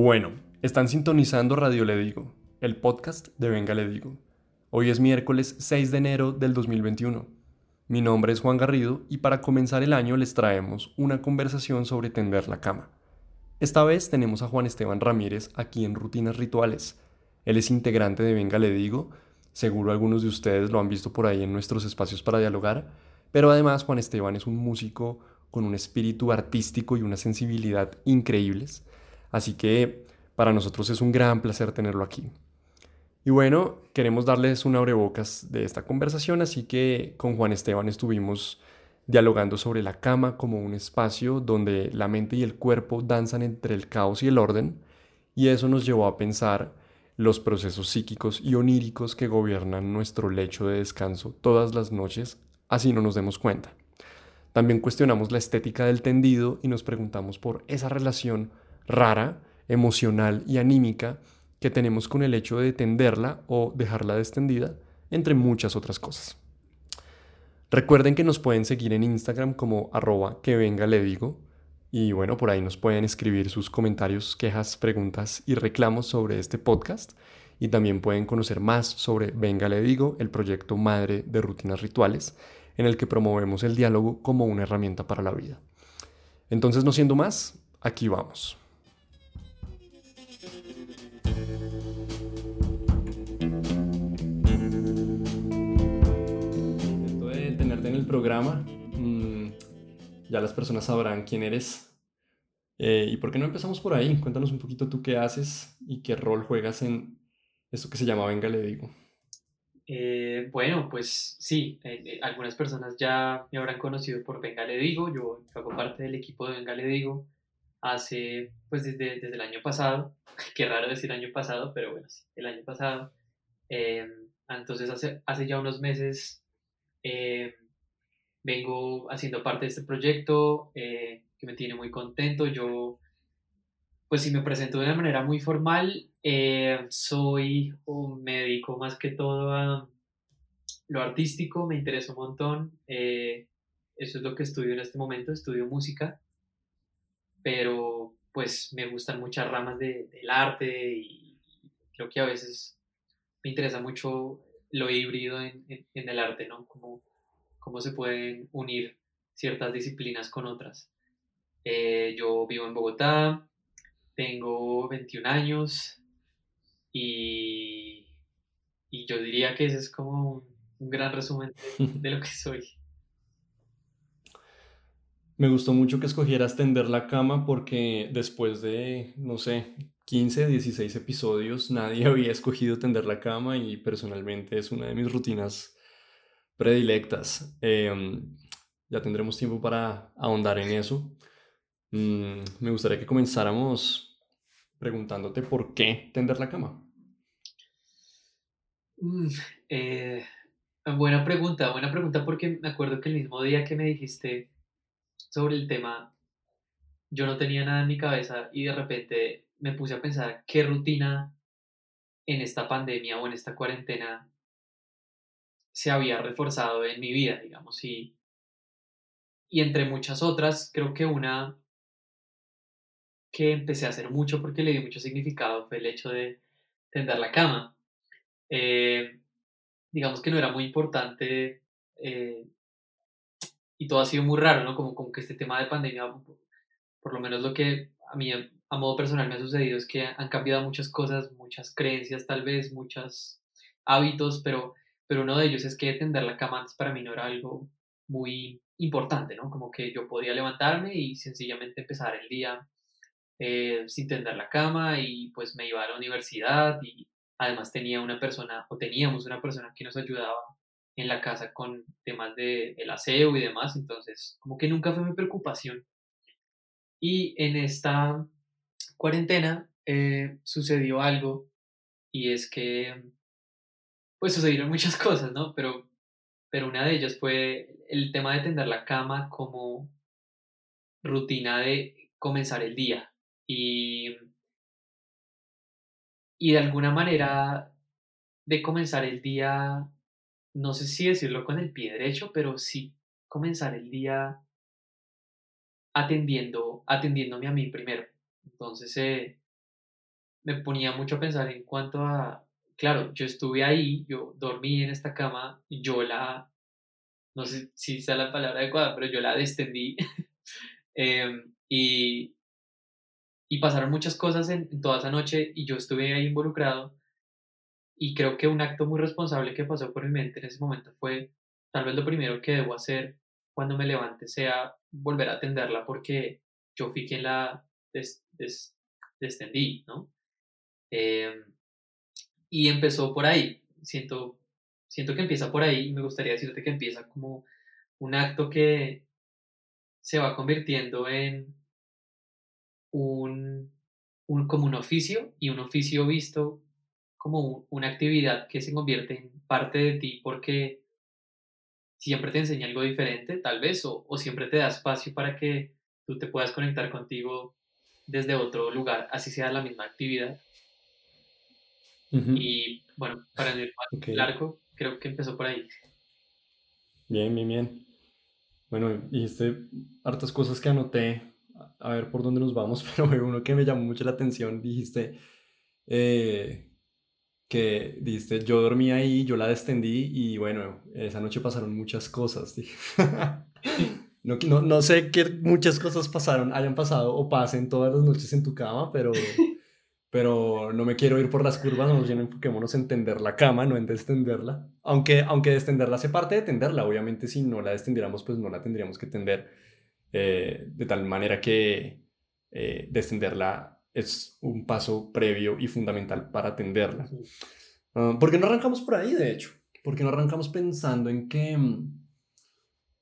Bueno, están sintonizando Radio Le Digo, el podcast de Venga Le Digo. Hoy es miércoles 6 de enero del 2021. Mi nombre es Juan Garrido y para comenzar el año les traemos una conversación sobre tender la cama. Esta vez tenemos a Juan Esteban Ramírez aquí en Rutinas Rituales. Él es integrante de Venga Le Digo, seguro algunos de ustedes lo han visto por ahí en nuestros espacios para dialogar, pero además Juan Esteban es un músico con un espíritu artístico y una sensibilidad increíbles, así que para nosotros es un gran placer tenerlo aquí. Y bueno, queremos darles un abrebocas de esta conversación, así que con Juan Esteban estuvimos dialogando sobre la cama como un espacio donde la mente y el cuerpo danzan entre el caos y el orden, y eso nos llevó a pensar los procesos psíquicos y oníricos que gobiernan nuestro lecho de descanso todas las noches, así no nos demos cuenta. También cuestionamos la estética del tendido y nos preguntamos por esa relación rara, emocional y anímica que tenemos con el hecho de tenderla o dejarla descendida, entre muchas otras cosas. Recuerden que nos pueden seguir en Instagram como arroba que venga le digo y bueno, por ahí nos pueden escribir sus comentarios, quejas, preguntas y reclamos sobre este podcast y también pueden conocer más sobre Venga le digo, el proyecto madre de rutinas rituales en el que promovemos el diálogo como una herramienta para la vida. Entonces, no siendo más, aquí vamos. De tenerte en el programa, mm, ya las personas sabrán quién eres. Eh, ¿Y por qué no empezamos por ahí? Cuéntanos un poquito tú qué haces y qué rol juegas en esto que se llama Venga, le digo. Eh, bueno, pues sí, eh, algunas personas ya me habrán conocido por Venga Le Digo, yo hago parte del equipo de Venga Le Digo hace, pues desde, desde el año pasado, qué raro decir año pasado, pero bueno, sí, el año pasado. entonces hace, hace ya unos meses vengo haciendo parte de este proyecto que me tiene muy contento, yo pues si me presento de una manera muy formal, eh, soy un médico más que todo a lo artístico, me interesa un montón. Eh, eso es lo que estudio en este momento, estudio música, pero pues me gustan muchas ramas del arte y creo que a veces me interesa mucho lo híbrido en, el arte, ¿no? Cómo, cómo se pueden unir ciertas disciplinas con otras. Eh, yo vivo en Bogotá, tengo 21 años y, y yo diría que ese es como un, gran resumen de, lo que soy. Me gustó mucho que escogieras tender la cama porque después de, no sé, 15, 16 episodios, nadie había escogido tender la cama y personalmente es una de mis rutinas predilectas. Em, ya tendremos tiempo para ahondar en eso. Mm, me gustaría que comenzáramos preguntándote por qué tender la cama. Eh, buena pregunta, buena pregunta porque me acuerdo que el mismo día que me dijiste sobre el tema, yo no tenía nada en mi cabeza y de repente me puse a pensar qué rutina en esta pandemia o en esta cuarentena se había reforzado en mi vida, digamos, y, y entre muchas otras, creo que una que empecé a hacer mucho porque le di mucho significado fue el hecho de tender la cama. Eh, digamos que no era muy importante eh, y todo ha sido muy raro, ¿no? Como, como que este tema de pandemia, por lo menos lo que a mí a modo personal me ha sucedido es que han cambiado muchas cosas, muchas creencias tal vez, muchos hábitos, pero, pero uno de ellos es que tender la cama antes para mí no era algo muy importante, ¿no? Como que yo podía levantarme y sencillamente empezar el día eh, sin tender la cama y pues me iba a la universidad y además tenía una persona o teníamos una persona que nos ayudaba en la casa con temas de el aseo y demás, entonces como que nunca fue mi preocupación. Y en esta cuarentena eh, sucedió algo y es que pues sucedieron muchas cosas, ¿no? Pero, pero una de ellas fue el tema de tender la cama como rutina de comenzar el día y, y de alguna manera de comenzar el día, no sé si decirlo con el pie derecho, pero sí comenzar el día atendiendo, atendiéndome a mí primero. Entonces, eh, me ponía mucho a pensar en cuanto a, claro, yo estuve ahí, yo dormí en esta cama, yo la, no sé si sea la palabra adecuada, pero yo la descendí. Em, y, y pasaron muchas cosas en, toda esa noche y yo estuve ahí involucrado. Y creo que un acto muy responsable que pasó por mi mente en ese momento fue, tal vez lo primero que debo hacer cuando me levante sea volver a atenderla porque yo fui quien la descendí, ¿no? Em, y empezó por ahí. Siento, siento que empieza por ahí y me gustaría decirte que empieza como un acto que se va convirtiendo en un, un como un oficio y un oficio visto como una actividad que se convierte en parte de ti porque siempre te enseña algo diferente, tal vez, o, o siempre te da espacio para que tú te puedas conectar contigo desde otro lugar, así sea la misma actividad. Y bueno, para el más largo, creo que empezó por ahí. Bien, bien, bien. Bueno, dijiste hartas cosas que anoté, a ver por dónde nos vamos, pero uno que me llamó mucho la atención, dijiste eh, que dijiste, yo dormí ahí, yo la descendí y bueno, esa noche pasaron muchas cosas. no, no, no sé qué muchas cosas pasaron, hayan pasado o pasen todas las noches en tu cama, pero pero no me quiero ir por las curvas, más bien enfoquémonos en tender la cama, no en descenderla. Aunque, aunque descenderla hace parte de tenderla, obviamente si no la descendiéramos, pues no la tendríamos que tender eh, de tal manera que eh, descenderla es un paso previo y fundamental para tenderla. Uh, ¿Por qué no arrancamos por ahí, de hecho? Porque no arrancamos pensando en que mm,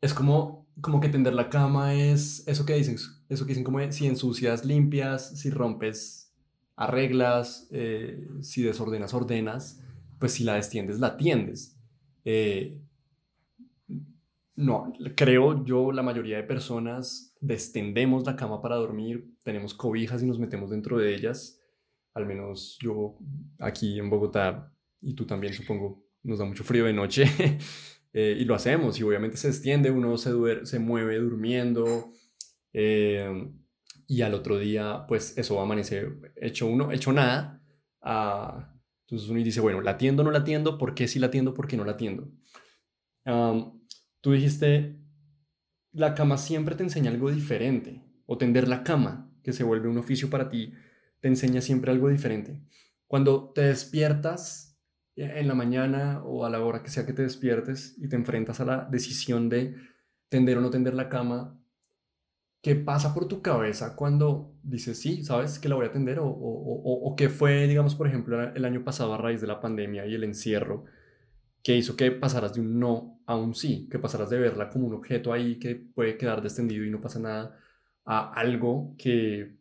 es como, como que tender la cama es eso que dicen, eso que dicen como si ensucias, limpias, si rompes, arreglas, eh, si desordenas, ordenas, pues si la destiendes, la tiendes. Eh, no, creo yo, la mayoría de personas destendemos la cama para dormir, tenemos cobijas y nos metemos dentro de ellas. Al menos yo aquí en Bogotá, y tú también supongo, nos da mucho frío de noche. Eh, y lo hacemos, y obviamente se extiende, uno se, se mueve durmiendo y al otro día, pues eso va a amanecer hecho uno, hecho nada. Ah, entonces uno dice, bueno, ¿la atiendo o no la atiendo? ¿Por qué sí la atiendo? ¿Por qué no la atiendo? Tú dijiste, la cama siempre te enseña algo diferente, o tender la cama, que se vuelve un oficio para ti, te enseña siempre algo diferente. Cuando te despiertas en la mañana o a la hora que sea que te despiertes y te enfrentas a la decisión de tender o no tender la cama, ¿Qué pasa por tu cabeza cuando dices, sí, sabes que la voy a atender? O, o, o, qué fue, digamos, por ejemplo, el año pasado a raíz de la pandemia y el encierro, que hizo que pasaras de un no a un sí, que pasaras de verla como un objeto ahí que puede quedar descendido y no pasa nada, a algo que,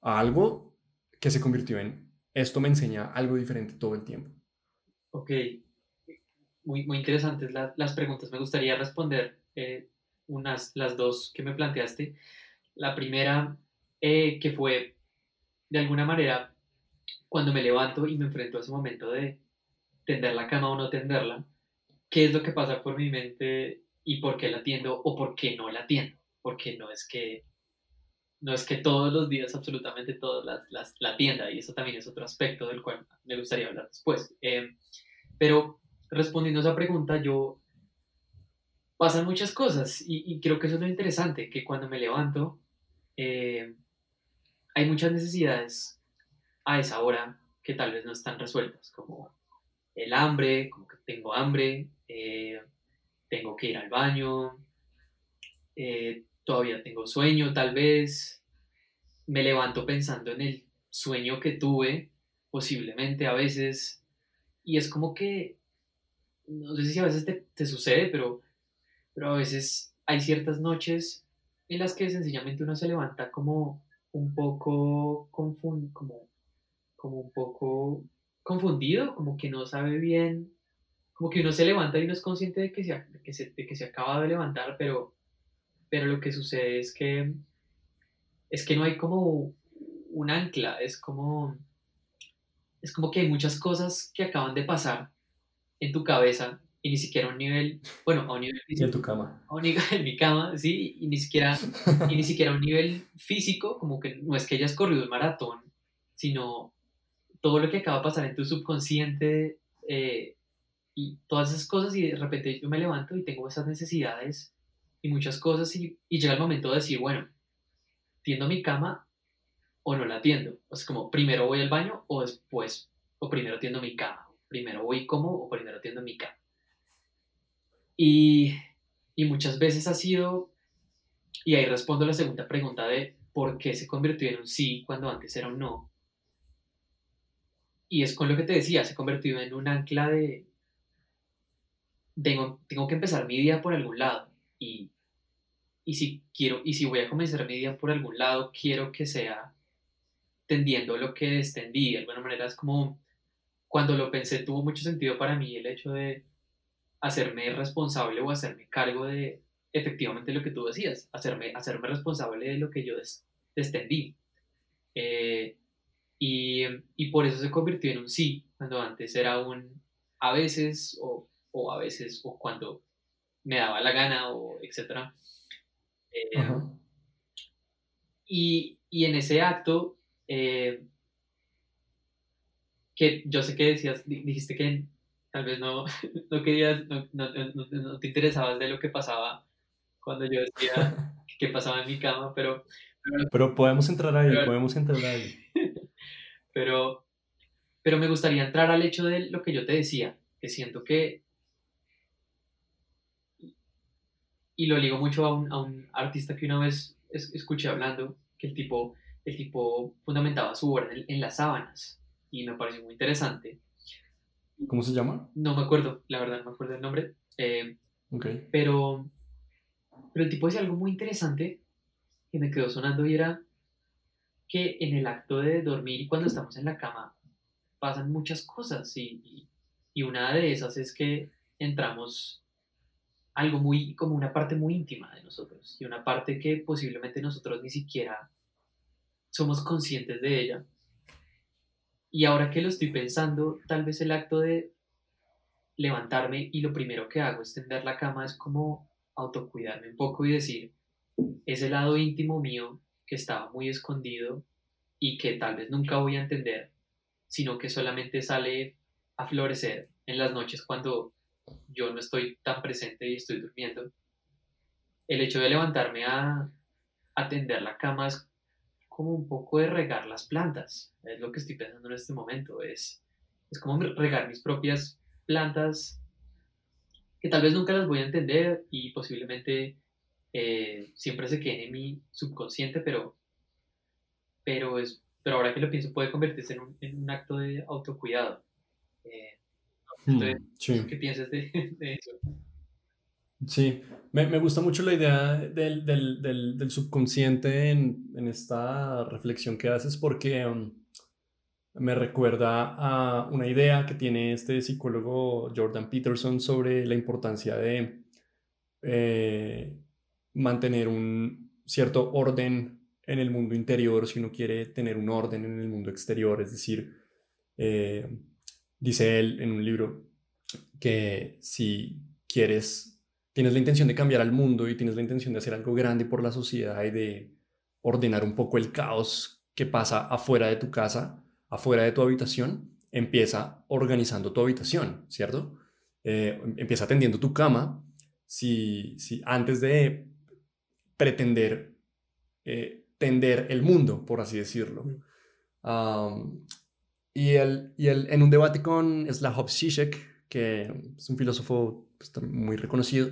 a algo que se convirtió en, esto me enseña algo diferente todo el tiempo. Ok, muy, muy interesantes las preguntas. Me gustaría responder eh, unas, las dos que me planteaste. La primera, eh, que fue, de alguna manera, cuando me levanto y me enfrento a ese momento de tender la cama o no tenderla, ¿qué es lo que pasa por mi mente y por qué la atiendo o por qué no la atiendo? Porque no es que no es que todos los días, absolutamente todos, las, la atienda, y eso también es otro aspecto del cual me gustaría hablar después. Eh, pero respondiendo a esa pregunta, yo pasan muchas cosas y, creo que eso es lo interesante, que cuando me levanto eh, hay muchas necesidades a esa hora que tal vez no están resueltas, como el hambre, como que tengo hambre, eh, tengo que ir al baño, eh, todavía tengo sueño tal vez, me levanto pensando en el sueño que tuve, posiblemente a veces, y es como que, no sé si a veces te, te sucede, pero pero a veces hay ciertas noches en las que sencillamente uno se levanta como un poco como, como un poco confundido, como que no sabe bien, como que uno se levanta y no es consciente de que se, que se, que se acaba de levantar, pero, pero lo que sucede es que es que no hay como un ancla, es como es como que hay muchas cosas que acaban de pasar en tu cabeza y ni siquiera a un nivel, bueno, a un nivel físico. en tu cama. A un nivel, en mi cama, sí, y ni siquiera, y ni siquiera a un nivel físico, como que no es que hayas corrido el maratón, sino todo lo que acaba de pasar en tu subconsciente eh, y todas esas cosas y de repente yo me levanto y tengo esas necesidades y muchas cosas y, y llega el momento de decir, bueno, tiendo mi cama o no la tiendo. O sea, como primero voy al baño o después, o primero tiendo mi cama. Primero voy como o primero tiendo mi cama. Y, y muchas veces ha sido, y ahí respondo la segunda pregunta de por qué se convirtió en un sí cuando antes era un no. Y es con lo que te decía, se convirtió en un ancla de, tengo, tengo que empezar mi día por algún lado. Y, y si quiero, y si voy a comenzar mi día por algún lado, quiero que sea tendiendo lo que extendí. De alguna manera es como, cuando lo pensé, tuvo mucho sentido para mí el hecho de hacerme responsable o hacerme cargo de efectivamente lo que tú decías, hacerme, hacerme responsable de lo que yo extendí. Eh, y, y, por eso se convirtió en un sí, cuando antes era un a veces o, o a veces o cuando me daba la gana o etcétera. Eh, y, y, en ese acto, eh, que yo sé que decías, dijiste que tal vez no, no querías, no, no, no, te interesabas de lo que pasaba cuando yo decía qué pasaba en mi cama, pero... Pero, podemos entrar ahí, podemos entrar ahí. pero, pero me gustaría entrar al hecho de lo que yo te decía, que siento que... Y lo ligo mucho a un, a un artista que una vez escuché hablando, que el tipo, el tipo fundamentaba su obra en, en las sábanas, y me pareció muy interesante ¿Cómo se llama? No me acuerdo, la verdad, no me acuerdo el nombre. Eh, pero, pero el tipo decía algo muy interesante que me quedó sonando y era que en el acto de dormir y cuando estamos en la cama pasan muchas cosas y, y, una de esas es que entramos algo muy, como una parte muy íntima de nosotros y una parte que posiblemente nosotros ni siquiera somos conscientes de ella. Y ahora que lo estoy pensando, tal vez el acto de levantarme y lo primero que hago es tender la cama es como autocuidarme un poco y decir, ese lado íntimo mío que estaba muy escondido y que tal vez nunca voy a entender, sino que solamente sale a florecer en las noches cuando yo no estoy tan presente y estoy durmiendo. El hecho de levantarme a, a tender la cama es como un poco de regar las plantas. Es lo que estoy pensando en este momento. Es, es como regar mis propias plantas que tal vez nunca las voy a entender y posiblemente eh, siempre se queden en mi subconsciente, pero, pero, es, pero ahora que lo pienso puede convertirse en un, en un acto de autocuidado. Eh, hmm, ¿Qué piensas de, de eso? Sí, me, me, gusta mucho la idea del, del, del, subconsciente en, en, esta reflexión que haces porque um, me recuerda a una idea que tiene este psicólogo Jordan Peterson sobre la importancia de eh, mantener un cierto orden en el mundo interior si uno quiere tener un orden en el mundo exterior. Es decir, eh, dice él en un libro que si quieres tienes la intención de cambiar al mundo y tienes la intención de hacer algo grande por la sociedad y de ordenar un poco el caos que pasa afuera de tu casa, afuera de tu habitación, empieza organizando tu habitación, ¿cierto? Eh, empieza atendiendo tu cama. Si, si antes de pretender eh, tender el mundo, por así decirlo. Y, el, y el, en un debate con Slavoj Zizek, que es un filósofo pues, muy reconocido,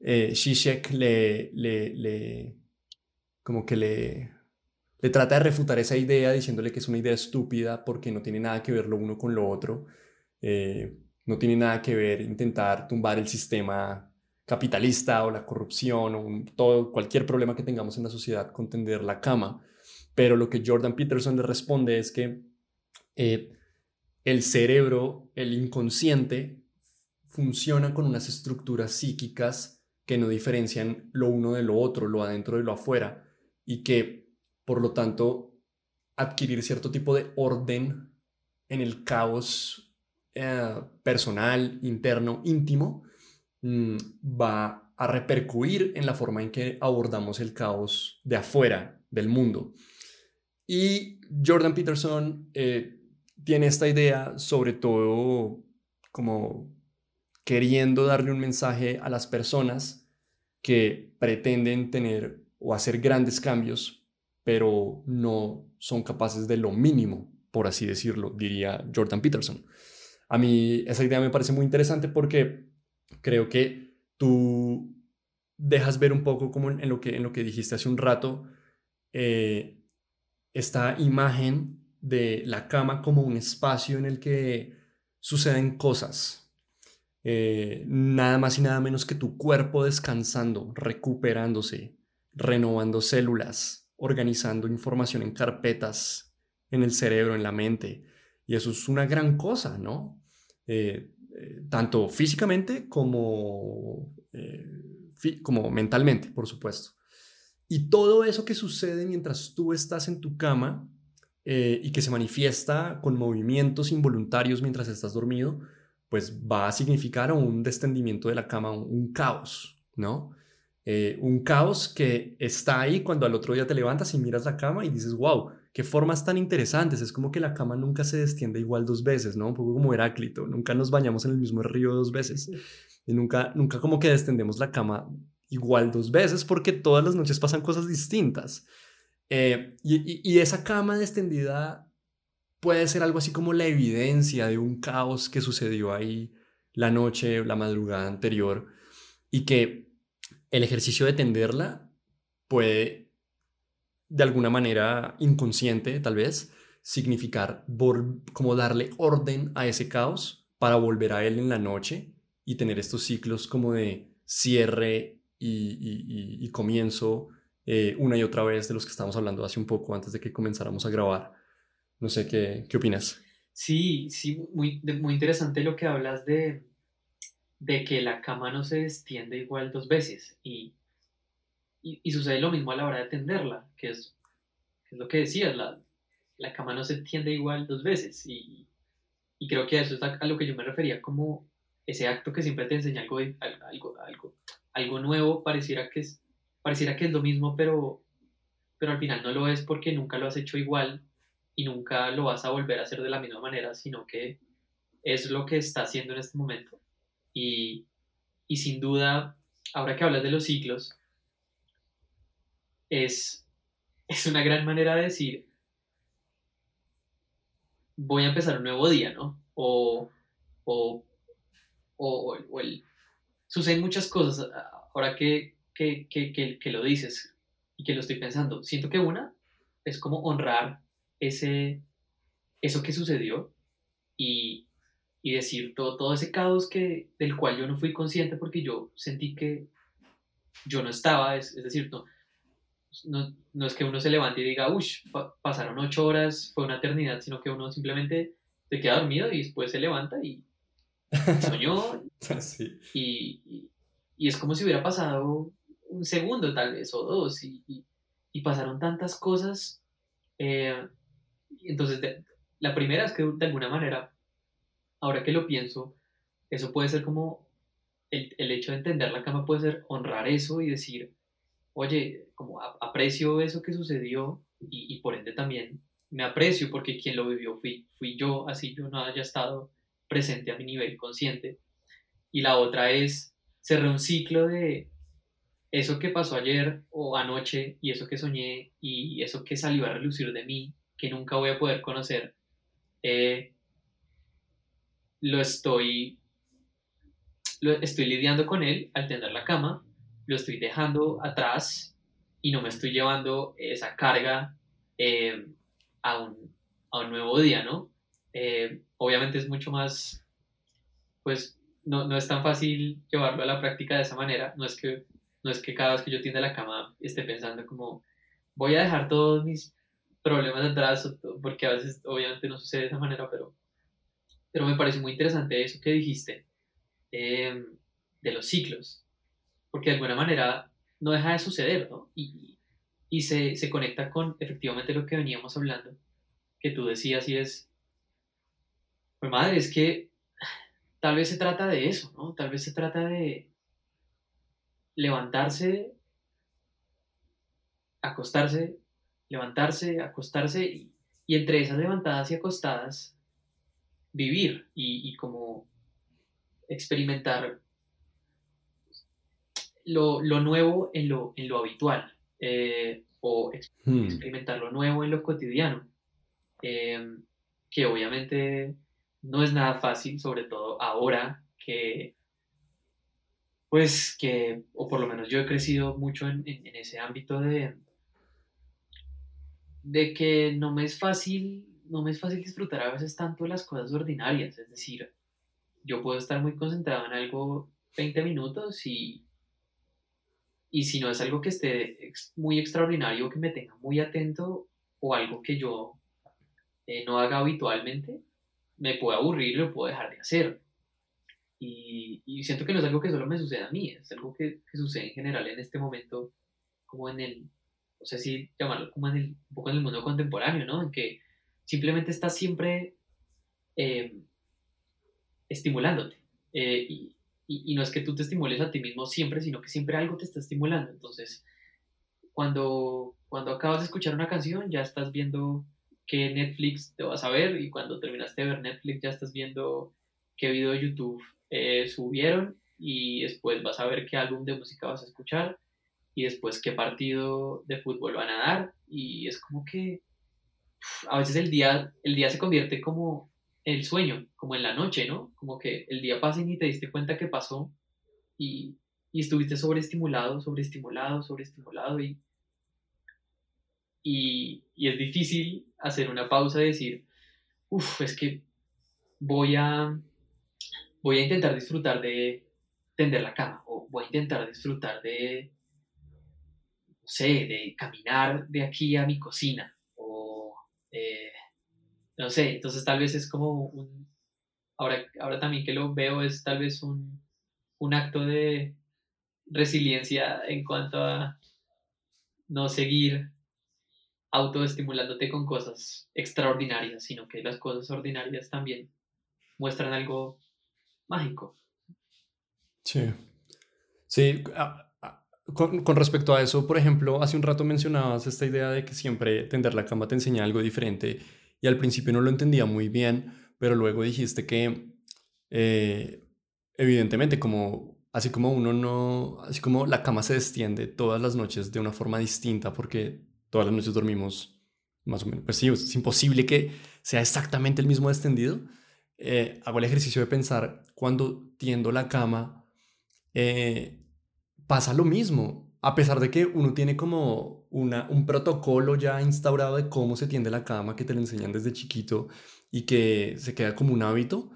eh, Zizek le, le, le, como que le, le trata de refutar esa idea diciéndole que es una idea estúpida porque no tiene nada que ver lo uno con lo otro, eh, no tiene nada que ver intentar tumbar el sistema capitalista o la corrupción o todo, cualquier problema que tengamos en la sociedad con tender la cama. Pero lo que Jordan Peterson le responde es que eh, el cerebro, el inconsciente, funciona con unas estructuras psíquicas que no diferencian lo uno de lo otro, lo adentro de lo afuera, y que, por lo tanto, adquirir cierto tipo de orden en el caos eh, personal, interno, íntimo, mm, va a repercutir en la forma en que abordamos el caos de afuera del mundo. Y Jordan Peterson eh, tiene esta idea, sobre todo como queriendo darle un mensaje a las personas que pretenden tener o hacer grandes cambios, pero no son capaces de lo mínimo, por así decirlo, diría Jordan Peterson. A mí esa idea me parece muy interesante porque creo que tú dejas ver un poco como en, lo, que, en lo que dijiste hace un rato, eh, esta imagen de la cama como un espacio en el que suceden cosas. Eh, nada más y nada menos que tu cuerpo descansando, recuperándose, renovando células, organizando información en carpetas, en el cerebro, en la mente. Y eso es una gran cosa, ¿no? Eh, eh, tanto físicamente como, como mentalmente, por supuesto. Y todo eso que sucede mientras tú estás en tu cama eh, y que se manifiesta con movimientos involuntarios mientras estás dormido, pues va a significar un descendimiento de la cama, un, caos, ¿no? Eh, un caos que está ahí cuando al otro día te levantas y miras la cama y dices, wow, qué formas tan interesantes. Es como que la cama nunca se destiende igual dos veces, ¿no? Un poco como Heráclito, nunca nos bañamos en el mismo río dos veces. Y nunca, nunca como que descendemos la cama igual dos veces porque todas las noches pasan cosas distintas. Eh, y, esa cama extendida puede ser algo así como la evidencia de un caos que sucedió ahí la noche, la madrugada anterior, y que el ejercicio de tenderla puede, de alguna manera inconsciente tal vez, significar como darle orden a ese caos para volver a él en la noche y tener estos ciclos como de cierre y comienzo eh, una y otra vez de los que estábamos hablando hace un poco antes de que comenzáramos a grabar. No sé qué, qué opinas. Sí, sí, muy, muy interesante lo que hablas de, de que la cama no se extiende igual dos veces y, y, sucede lo mismo a la hora de tenderla, que es, lo que decías, la, la, cama no se extiende igual dos veces y, y creo que eso es a, lo que yo me refería como ese acto que siempre te enseña algo, algo, algo, algo nuevo, pareciera que es pareciera que es lo mismo, pero, pero al final no lo es porque nunca lo has hecho igual y nunca lo vas a volver a hacer de la misma manera, sino que es lo que está haciendo en este momento. Y, y sin duda, ahora que hablas de los ciclos, es, es una gran manera de decir, voy a empezar un nuevo día, ¿no? O, o, o, o el, suceden muchas cosas. Ahora que, que, que, que, lo dices y que lo estoy pensando. Siento que una es como honrar ese, eso que sucedió y, y decir todo, todo ese caos que, del cual yo no fui consciente porque yo sentí que yo no estaba, es, es decir, no, no, no, es que uno se levante y diga, uy, pasaron ocho horas, fue una eternidad, sino que uno simplemente se queda dormido y después se levanta y soñó. sí. y, y, y, es como si hubiera pasado un segundo tal vez o dos y, y, pasaron tantas cosas. Eh, entonces, la primera es que de alguna manera, ahora que lo pienso, eso puede ser como el, el, hecho de entender la cama puede ser honrar eso y decir, oye, como aprecio eso que sucedió y, por ende también me aprecio porque quien lo vivió fui, fui yo, así yo no haya estado presente a mi nivel consciente. Y la otra es cerrar un ciclo de, eso que pasó ayer o anoche y eso que soñé y eso que salió a relucir de mí, que nunca voy a poder conocer, eh, lo estoy, lo estoy lidiando con él al tender la cama, lo estoy dejando atrás y no me estoy llevando esa carga eh, a, un, a, un, nuevo día, ¿no? Eh, obviamente es mucho más, pues no, no es tan fácil llevarlo a la práctica de esa manera, no es que no es que cada vez que yo tienda la cama esté pensando como voy a dejar todos mis problemas atrás, porque a veces obviamente no sucede de esa manera, pero, pero me parece muy interesante eso que dijiste em, de los ciclos, porque de alguna manera no deja de suceder, ¿no? Y, y se, se, conecta con efectivamente lo que veníamos hablando, que tú decías y es, pues madre, es que tal vez se trata de eso, ¿no? Tal vez se trata de, levantarse, acostarse, levantarse, acostarse, y, entre esas levantadas y acostadas vivir y, como experimentar lo, nuevo en lo, en lo habitual eh, o hmm. experimentar lo nuevo en lo cotidiano, em, que obviamente no es nada fácil, sobre todo ahora que, pues que, o por lo menos yo he crecido mucho en, en ese ámbito de, de que no me es fácil, no me es fácil disfrutar a veces tanto las cosas ordinarias, es decir, yo puedo estar muy concentrado en algo 20 minutos y, y si no es algo que esté muy extraordinario, que me tenga muy atento o algo que yo eh, no haga habitualmente, me puede aburrir lo puedo dejar de hacer. Y, siento que no es algo que solo me suceda a mí, es algo que, sucede en general en este momento, como en el, no sé si llamarlo como en el, un poco en el mundo contemporáneo, ¿no? En que simplemente estás siempre eh, estimulándote. Eh, y, y, no es que tú te estimules a ti mismo siempre, sino que siempre algo te está estimulando. Entonces, cuando, cuando acabas de escuchar una canción, ya estás viendo qué Netflix te vas a ver y cuando terminaste de ver Netflix ya estás viendo qué video de YouTube eh, subieron y después vas a ver qué álbum de música vas a escuchar y después qué partido de fútbol van a dar y es como que a veces el día, el día se convierte como el sueño, como en la noche, ¿no? Como que el día pasa y ni te diste cuenta que pasó y, y estuviste sobreestimulado, sobreestimulado, sobreestimulado y, y, y es difícil hacer una pausa y decir, uff, es que voy a, voy a intentar disfrutar de tender la cama o voy a intentar disfrutar de, no sé, de caminar de aquí a mi cocina o, eh, no sé, entonces tal vez es como un, ahora, ahora también que lo veo es tal vez un, un acto de resiliencia en cuanto a no seguir autoestimulándote con cosas extraordinarias, sino que las cosas ordinarias también muestran algo mágico. Sí. Sí, con, con, respecto a eso, por ejemplo, hace un rato mencionabas esta idea de que siempre tender la cama te enseña algo diferente y al principio no lo entendía muy bien, pero luego dijiste que eh, evidentemente como así como uno no, así como la cama se extiende todas las noches de una forma distinta porque todas las noches dormimos más o menos, pues sí, es imposible que sea exactamente el mismo extendido. Eh, hago el ejercicio de pensar, cuando tiendo la cama, eh, pasa lo mismo, a pesar de que uno tiene como una, un protocolo ya instaurado de cómo se tiende la cama, que te lo enseñan desde chiquito y que se queda como un hábito,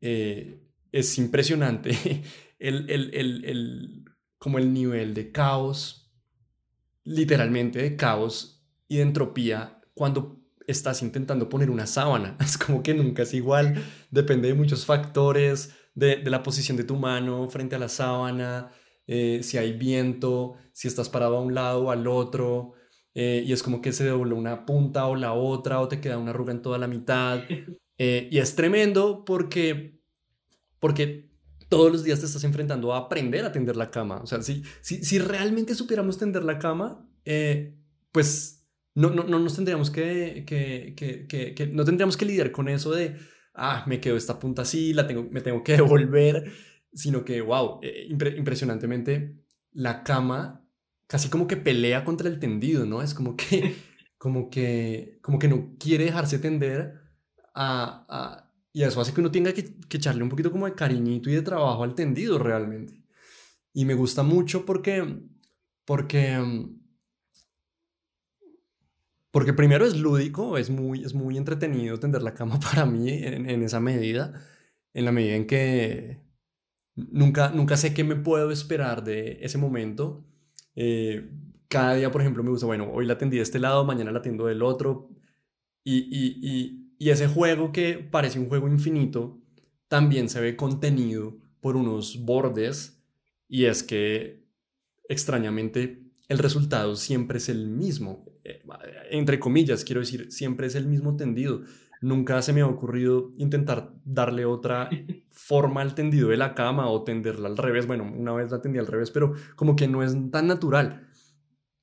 eh, es impresionante el, el, el, el, como el nivel de caos literalmente de caos y de entropía cuando estás intentando poner una sábana. Es como que nunca es igual, depende de muchos factores, de, la posición de tu mano frente a la sábana, eh, si hay viento, si estás parado a un lado o al otro, eh, y es como que se dobla una punta o la otra, o te queda una arruga en toda la mitad. Eh, y es tremendo porque, porque todos los días te estás enfrentando a aprender a tender la cama. O sea, si, si, si realmente supiéramos tender la cama, pues no, no, no, nos tendríamos que, que, que, que, no tendríamos que lidiar con eso de, ah, me quedo esta punta así, la tengo, me tengo que devolver, sino que, wow, eh, impresionantemente, la cama casi como que pelea contra el tendido, ¿no? Es como que, como que, como que no quiere dejarse tender a, a y eso hace que uno tenga que, echarle un poquito como de cariñito y de trabajo al tendido realmente. Y me gusta mucho porque, porque, porque primero es lúdico, es muy, es muy entretenido tender la cama para mí en, esa medida, en la medida en que nunca, nunca sé qué me puedo esperar de ese momento. Eh, cada día, por ejemplo, me gusta, bueno, hoy la tendí de este lado, mañana la tiendo del otro. Y, y, y, y ese juego que parece un juego infinito, también se ve contenido por unos bordes y es que extrañamente el resultado siempre es el mismo. Eh, entre comillas, quiero decir, siempre es el mismo tendido. Nunca se me ha ocurrido intentar darle otra forma al tendido de la cama o tenderla al revés. Bueno, una vez la tendí al revés, pero como que no es tan natural.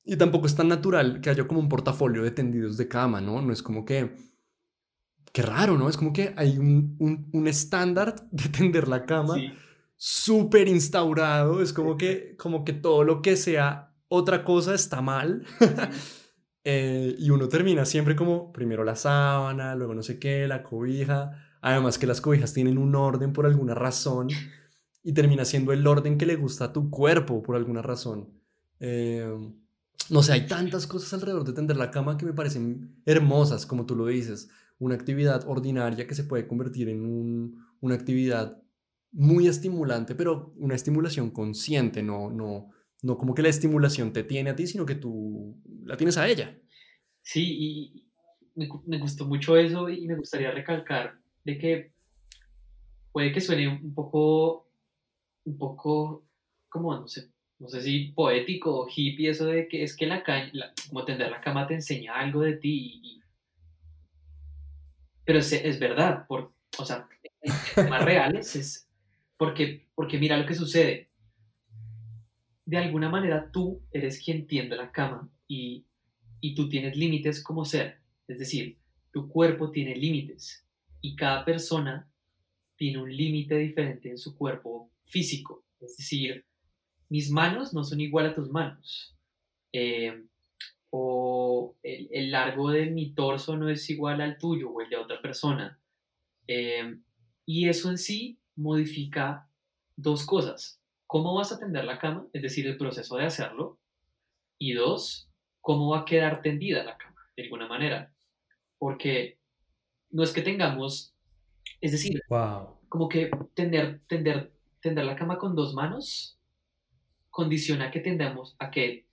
Y tampoco es tan natural que haya como un portafolio de tendidos de cama, ¿no? No es como que qué raro, ¿no? Es como que hay un, un, un estándar de tender la cama súper instaurado, es como que, como que todo lo que sea otra cosa está mal. Eh, y uno termina siempre como primero la sábana, luego no sé qué, la cobija. Además que las cobijas tienen un orden por alguna razón y termina siendo el orden que le gusta a tu cuerpo por alguna razón. Eh, no sé, hay tantas cosas alrededor de tender la cama que me parecen hermosas, como tú lo dices. Una actividad ordinaria que se puede convertir en una actividad muy estimulante, pero una estimulación consciente, no, no, no como que la estimulación te tiene a ti, sino que tú la tienes a ella. Sí, y me, gustó mucho eso y me gustaría recalcar de que puede que suene un poco, un poco, como, no sé, no sé si poético o hippie, eso de que es que la, como tender la cama te enseña algo de ti. pero es, es, verdad, por, o sea, en temas reales es porque, porque mira lo que sucede de alguna manera tú eres quien tiende la cama y, tú tienes límites como ser. Es decir, tu cuerpo tiene límites y cada persona tiene un límite diferente en su cuerpo físico. Es decir, mis manos no son igual a tus manos. Eh, o el, largo de mi torso no es igual al tuyo o el de otra persona. Eh, y eso en sí modifica dos cosas cómo vas a tender la cama, es decir, el proceso de hacerlo. Y dos, cómo va a quedar tendida la cama, de alguna manera. Porque no es que tengamos, es decir, como que tender, tender, tender la cama con dos manos condiciona que tendamos a que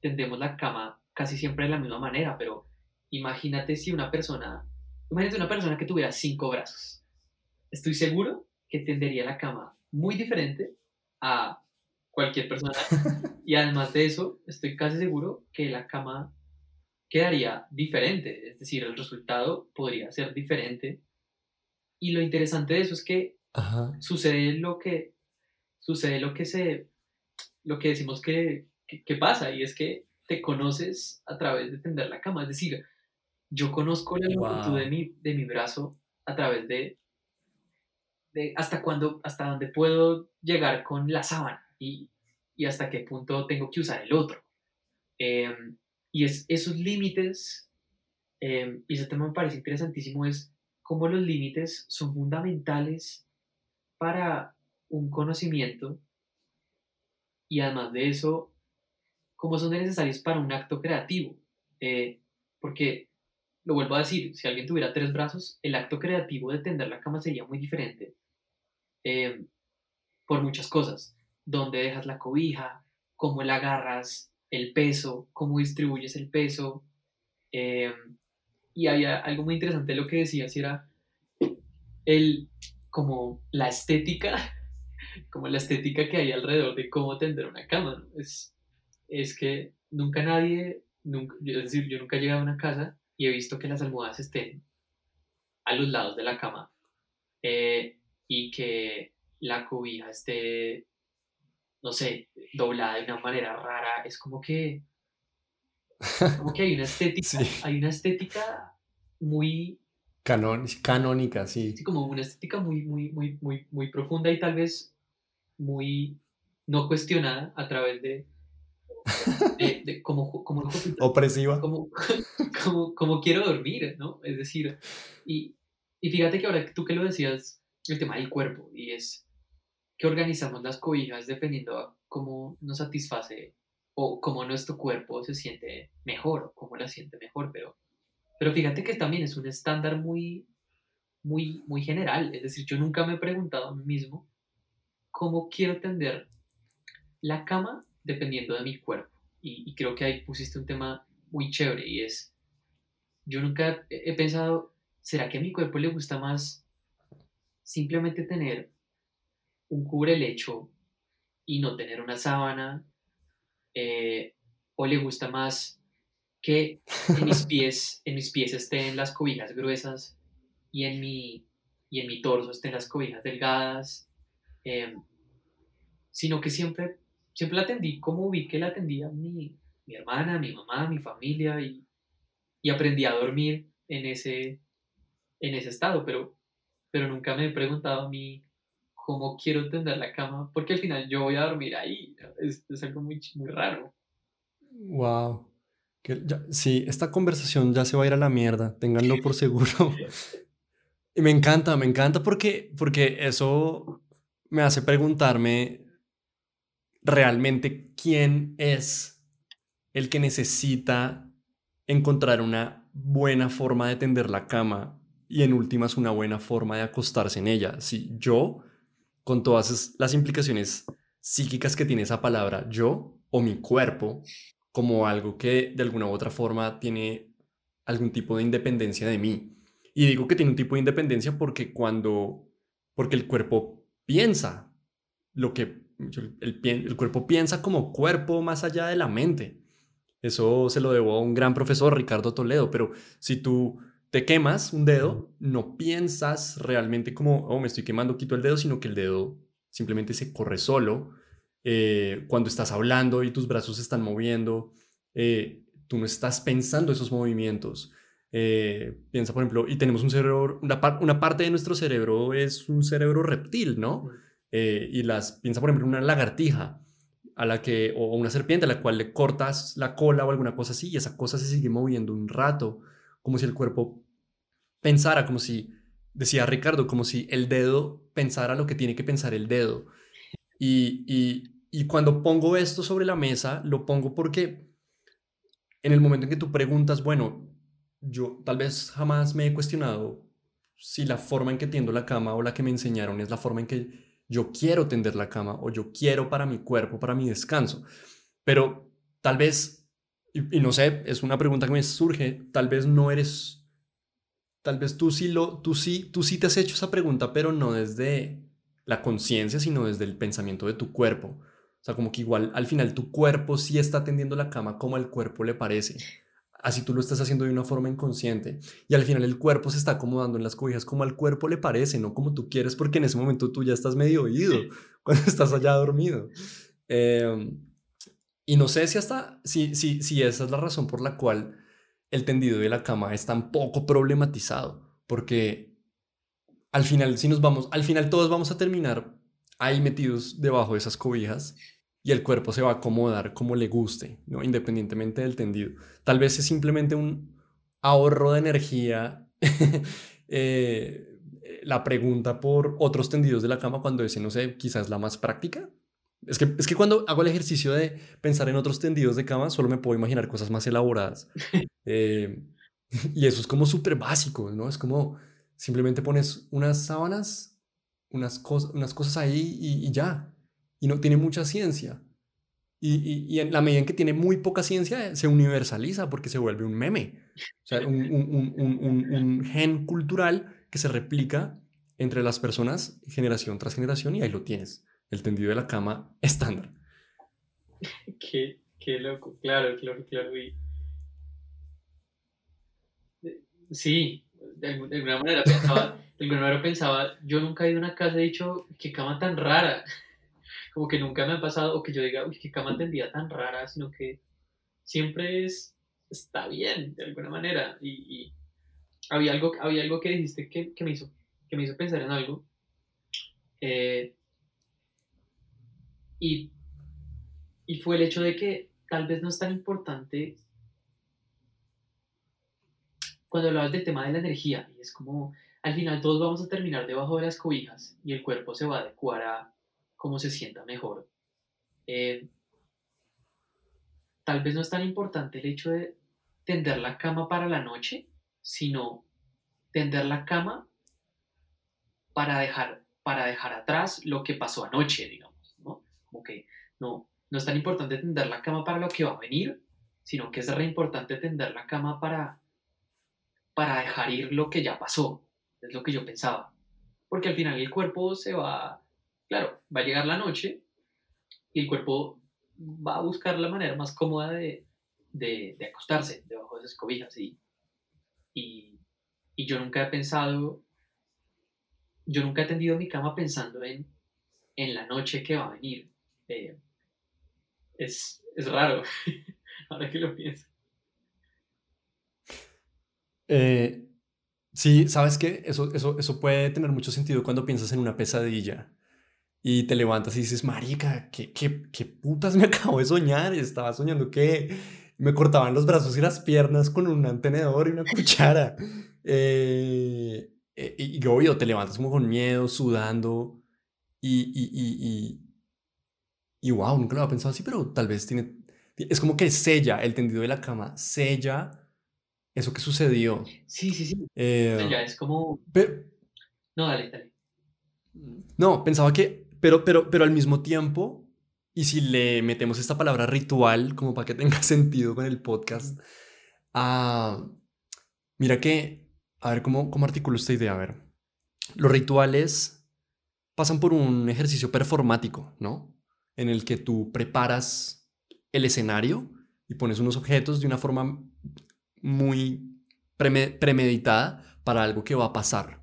tendemos la cama casi siempre de la misma manera, pero imagínate si una persona, imagínate una persona que tuviera cinco brazos. Estoy seguro que tendería la cama muy diferente a cualquier persona. y además de eso, estoy casi seguro que la cama quedaría diferente, es decir, el resultado podría ser diferente. Y lo interesante de eso es que sucede lo que sucede lo que se lo que decimos que, que, pasa y es que te conoces a través de tender la cama, es decir, yo conozco la longitud de mi, de mi brazo a través de hasta cuándo, hasta dónde puedo llegar con la sábana y, y hasta qué punto tengo que usar el otro. Em, y es, esos límites, em, y ese tema me parece interesantísimo, es cómo los límites son fundamentales para un conocimiento y además de eso, cómo son necesarios para un acto creativo. Eh, porque, lo vuelvo a decir, si alguien tuviera tres brazos, el acto creativo de tender la cama sería muy diferente Em, por muchas cosas. Dónde dejas la cobija, cómo la agarras, el peso, cómo distribuyes el peso. Em, y había algo muy interesante lo que decías, era el, como la estética, como la estética que hay alrededor de cómo tender una cama. Es, es que nunca nadie, nunca, es decir, yo nunca he llegado a una casa y he visto que las almohadas estén a los lados de la cama. Eh, y que la cobija esté, no sé, doblada de una manera rara, es como que, como que hay una estética, hay una estética muy... canónica, sí. Sí, como una estética muy, muy, muy, muy, muy profunda y tal vez muy no cuestionada a través de, de, como, como, opresiva. Como, como, como, quiero dormir, ¿no? Es decir, y, y fíjate que ahora tú que lo decías, el tema del cuerpo y es que organizamos las cobijas dependiendo a cómo nos satisface o cómo nuestro cuerpo se siente mejor o cómo la siente mejor, pero, pero fíjate que también es un estándar muy, muy, muy general, es decir, yo nunca me he preguntado a mí mismo cómo quiero tender la cama dependiendo de mi cuerpo. Y, y creo que ahí pusiste un tema muy chévere y es, yo nunca he pensado, ¿será que a mi cuerpo le gusta más simplemente tener un cubrelecho y no tener una sábana, eh, o le gusta más que en mis pies, en mis pies estén las cobijas gruesas y en mi, y en mi torso estén las cobijas delgadas, em, sino que siempre, siempre la atendí como vi que la atendía mi, mi hermana, mi mamá, mi familia y, y aprendí a dormir en ese, en ese estado, pero, pero nunca me he preguntado a mí cómo quiero tender la cama, porque al final yo voy a dormir ahí. Es, algo muy, muy raro. Wow. sí, esta conversación ya se va a ir a la mierda, ténganlo por seguro. y me encanta, me encanta porque, porque eso me hace preguntarme realmente quién es el que necesita encontrar una buena forma de tender la cama y en últimas una buena forma de acostarse en ella. Si yo, con todas las implicaciones psíquicas que tiene esa palabra, yo o mi cuerpo, como algo que de alguna u otra forma tiene algún tipo de independencia de mí. Y digo que tiene un tipo de independencia porque cuando, porque el cuerpo piensa lo que el, el, cuerpo piensa como cuerpo más allá de la mente. Eso se lo debo a un gran profesor, Ricardo Toledo, pero si tú te quemas un dedo, no piensas realmente como, oh, me estoy quemando, quito el dedo, sino que el dedo simplemente se corre solo. Eh, cuando estás hablando y tus brazos se están moviendo, eh, tú no estás pensando esos movimientos. Eh, piensa, por ejemplo, y tenemos un cerebro, una, una, parte de nuestro cerebro es un cerebro reptil, ¿no? Y las piensa, por ejemplo, una lagartija a la que, o una serpiente a la cual le cortas la cola o alguna cosa así y esa cosa se sigue moviendo un rato, como si el cuerpo pensara, como si, decía Ricardo, como si el dedo pensara lo que tiene que pensar el dedo. Y, y, cuando pongo esto sobre la mesa, lo pongo porque en el momento en que tú preguntas, bueno, yo tal vez jamás me he cuestionado si la forma en que tiendo la cama o la que me enseñaron es la forma en que yo quiero tender la cama o yo quiero para mi cuerpo, para mi descanso. Pero tal vez, y, no sé, es una pregunta que me surge, tal vez no eres, tal vez tú sí, lo, tú, sí, tú sí te has hecho esa pregunta, pero no desde la conciencia, sino desde el pensamiento de tu cuerpo. O sea, como que igual al final tu cuerpo sí está tendiendo la cama como al cuerpo le parece así tú lo estás haciendo de una forma inconsciente. Y al final el cuerpo se está acomodando en las cobijas como al cuerpo le parece, no como tú quieres, porque en ese momento tú ya estás medio oído cuando estás allá dormido. Em, y no sé si hasta, si, si, si esa es la razón por la cual el tendido de la cama es tan poco problematizado, porque al final, si nos vamos, al final todos vamos a terminar ahí metidos debajo de esas cobijas y el cuerpo se va a acomodar como le guste, ¿no? independientemente del tendido. Tal vez es simplemente un ahorro de energía eh, la pregunta por otros tendidos de la cama cuando ese, no sé, quizás la más práctica. Es que, es que cuando hago el ejercicio de pensar en otros tendidos de cama, solo me puedo imaginar cosas más elaboradas. Eh, y eso es como súper básico, ¿no? Es como simplemente pones unas sábanas, unas, cosas unas cosas ahí y ya y no tiene mucha ciencia. Y, y, en la medida en que tiene muy poca ciencia, se universaliza porque se vuelve un meme. O sea, un, un, un, un, gen cultural que se replica entre las personas generación tras generación y ahí lo tienes, el tendido de la cama estándar. Qué, qué loco, claro, claro, claro. Y... Sí, de, alguna manera pensaba, de alguna manera pensaba, yo nunca he ido a una casa y he dicho, qué cama tan rara como que nunca me ha pasado, o que yo diga, uy, qué cama tendía tan rara, sino que siempre es, está bien, de alguna manera. Y, había, algo, había algo que dijiste que, que, me hizo, que me hizo pensar en algo. Eh, y, y fue el hecho de que tal vez no es tan importante cuando hablabas del tema de la energía, y es como, al final todos vamos a terminar debajo de las cobijas y el cuerpo se va a adecuar a cómo se sienta mejor. Eh, tal vez no es tan importante el hecho de tender la cama para la noche, sino tender la cama para dejar, para dejar atrás lo que pasó anoche, digamos. Como que no, no es tan importante tender la cama para lo que va a venir, sino que es re importante tender la cama para, para dejar ir lo que ya pasó, es lo que yo pensaba. Porque al final el cuerpo se va claro, va a llegar la noche y el cuerpo va a buscar la manera más cómoda de, acostarse debajo de esas cobijas. Y, y, yo nunca he pensado, yo nunca he tendido mi cama pensando en, en la noche que va a venir. Eh, es, raro, ahora que lo pienso. Eh, Sí, ¿sabes qué? Eso, eso, eso puede tener mucho sentido cuando piensas en una pesadilla y te levantas y dices, marica, ¿qué, qué, qué putas me acabo de soñar? Estaba soñando que me cortaban los brazos y las piernas con un tenedor y una cuchara. Eh, eh, y, obvio, te levantas como con miedo, sudando y, y, y, wow, nunca lo había pensado así, pero tal vez tiene, es como que sella el tendido de la cama, sella eso que sucedió. Sí, sí, sí. Eh, ya es como... no, dale, dale. No, pensaba que, pero, pero, pero al mismo tiempo, y si le metemos esta palabra ritual, como para que tenga sentido con el podcast, ah, mira que, a ver, ¿cómo, ¿cómo articulo esta idea? A ver, los rituales pasan por un ejercicio performático, ¿no? En el que tú preparas el escenario y pones unos objetos de una forma muy premeditada para algo que va a pasar.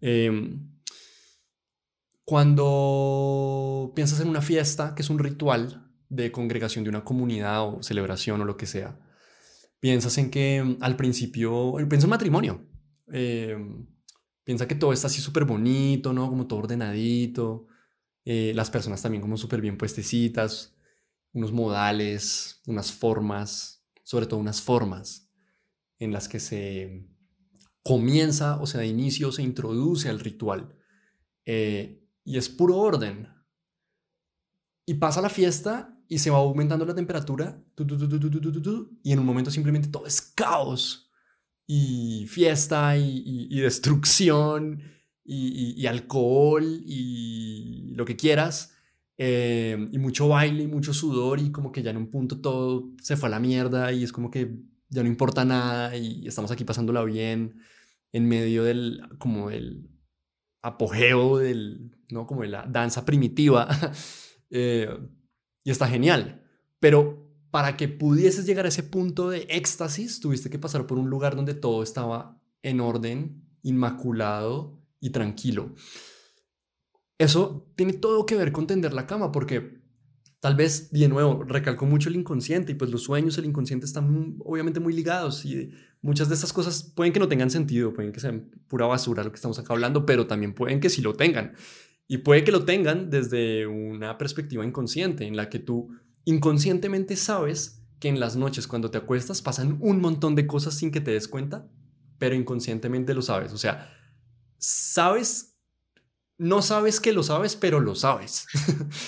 Em, cuando piensas en una fiesta, que es un ritual de congregación de una comunidad o celebración o lo que sea, piensas en que em, al principio, piensa en matrimonio. Em, piensa que todo está así súper bonito, ¿no? Como todo ordenadito. Eh, las personas también como súper bien puestecitas, unos modales, unas formas, sobre todo unas formas en las que se comienza o se da inicio se introduce al ritual. Eh, y es puro orden. Y pasa la fiesta y se va aumentando la temperatura y en un momento simplemente todo es caos y fiesta y, destrucción y, alcohol y lo que quieras eh, y mucho baile y mucho sudor y como que ya en un punto todo se fue a la mierda y es como que ya no importa nada y estamos aquí pasándola bien en medio del como el apogeo del no como de la danza primitiva eh, y está genial. Pero para que pudieses llegar a ese punto de éxtasis tuviste que pasar por un lugar donde todo estaba en orden inmaculado y tranquilo eso tiene todo que ver con tender la cama, porque tal vez, de nuevo, recalco mucho el inconsciente y pues los sueños, el inconsciente están obviamente muy ligados y muchas de estas cosas pueden que no tengan sentido, pueden que sean pura basura lo que estamos acá hablando, pero también pueden que sí lo tengan. Y puede que lo tengan desde una perspectiva inconsciente, en la que tú inconscientemente sabes que en las noches cuando te acuestas pasan un montón de cosas sin que te des cuenta, pero inconscientemente lo sabes. O sea, sabes no sabes que lo sabes, pero lo sabes.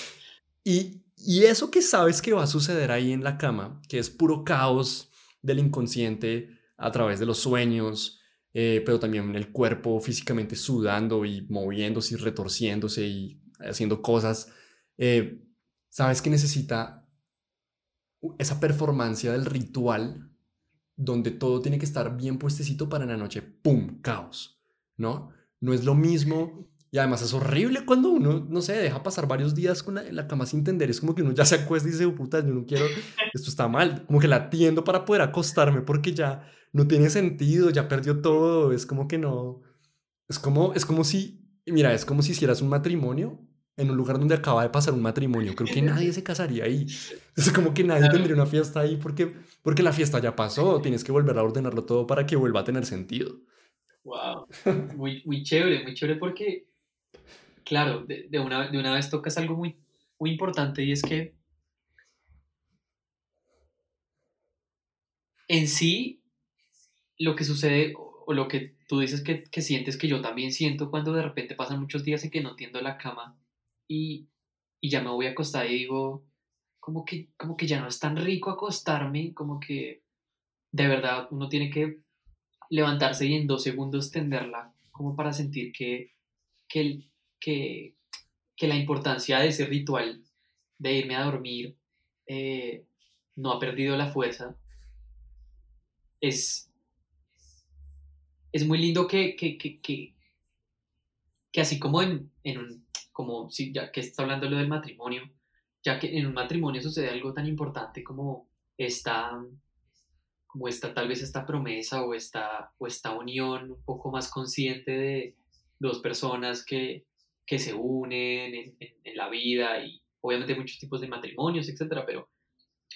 y, eso que sabes que va a suceder ahí en la cama, que es puro caos del inconsciente a través de los sueños, eh, pero también el cuerpo físicamente sudando y moviéndose y retorciéndose y haciendo cosas, eh, sabes que necesita esa performancia del ritual donde todo tiene que estar bien puestecito para en la noche, ¡pum!, caos, ¿no? No es lo mismo y además es horrible cuando uno, no sé, deja pasar varios días con la, en la cama sin entender. Es como que uno ya se acuesta y dice, oh, puta, yo no quiero, esto está mal. Como que la atiendo para poder acostarme porque ya no tiene sentido, ya perdió todo. Es como que no. Es como, es como si, mira, es como si hicieras un matrimonio en un lugar donde acaba de pasar un matrimonio. Creo que nadie se casaría ahí. Es como que nadie tendría una fiesta ahí porque, porque la fiesta ya pasó. Tienes que volver a ordenarlo todo para que vuelva a tener sentido. Wow, muy, muy chévere, muy chévere porque claro, de, una, de una vez tocas algo muy, muy importante y es que en sí lo que sucede o lo que tú dices que, sientes que yo también siento cuando de repente pasan muchos días en que no tiendo la cama y, ya me voy a acostar y digo, como que, como que ya no es tan rico acostarme, como que de verdad uno tiene que levantarse y en dos segundos tenderla, como para sentir que, que, que, la importancia de ese ritual de irme a dormir eh, no ha perdido la fuerza. Es, es muy lindo que, que, que, así como en, un, como si ya que está hablando lo del matrimonio, ya que en un matrimonio sucede algo tan importante como esta, como esta, tal vez esta promesa o esta, o esta unión un poco más consciente de dos personas que, que se unen en, la vida y obviamente muchos tipos de matrimonios, etcétera, pero,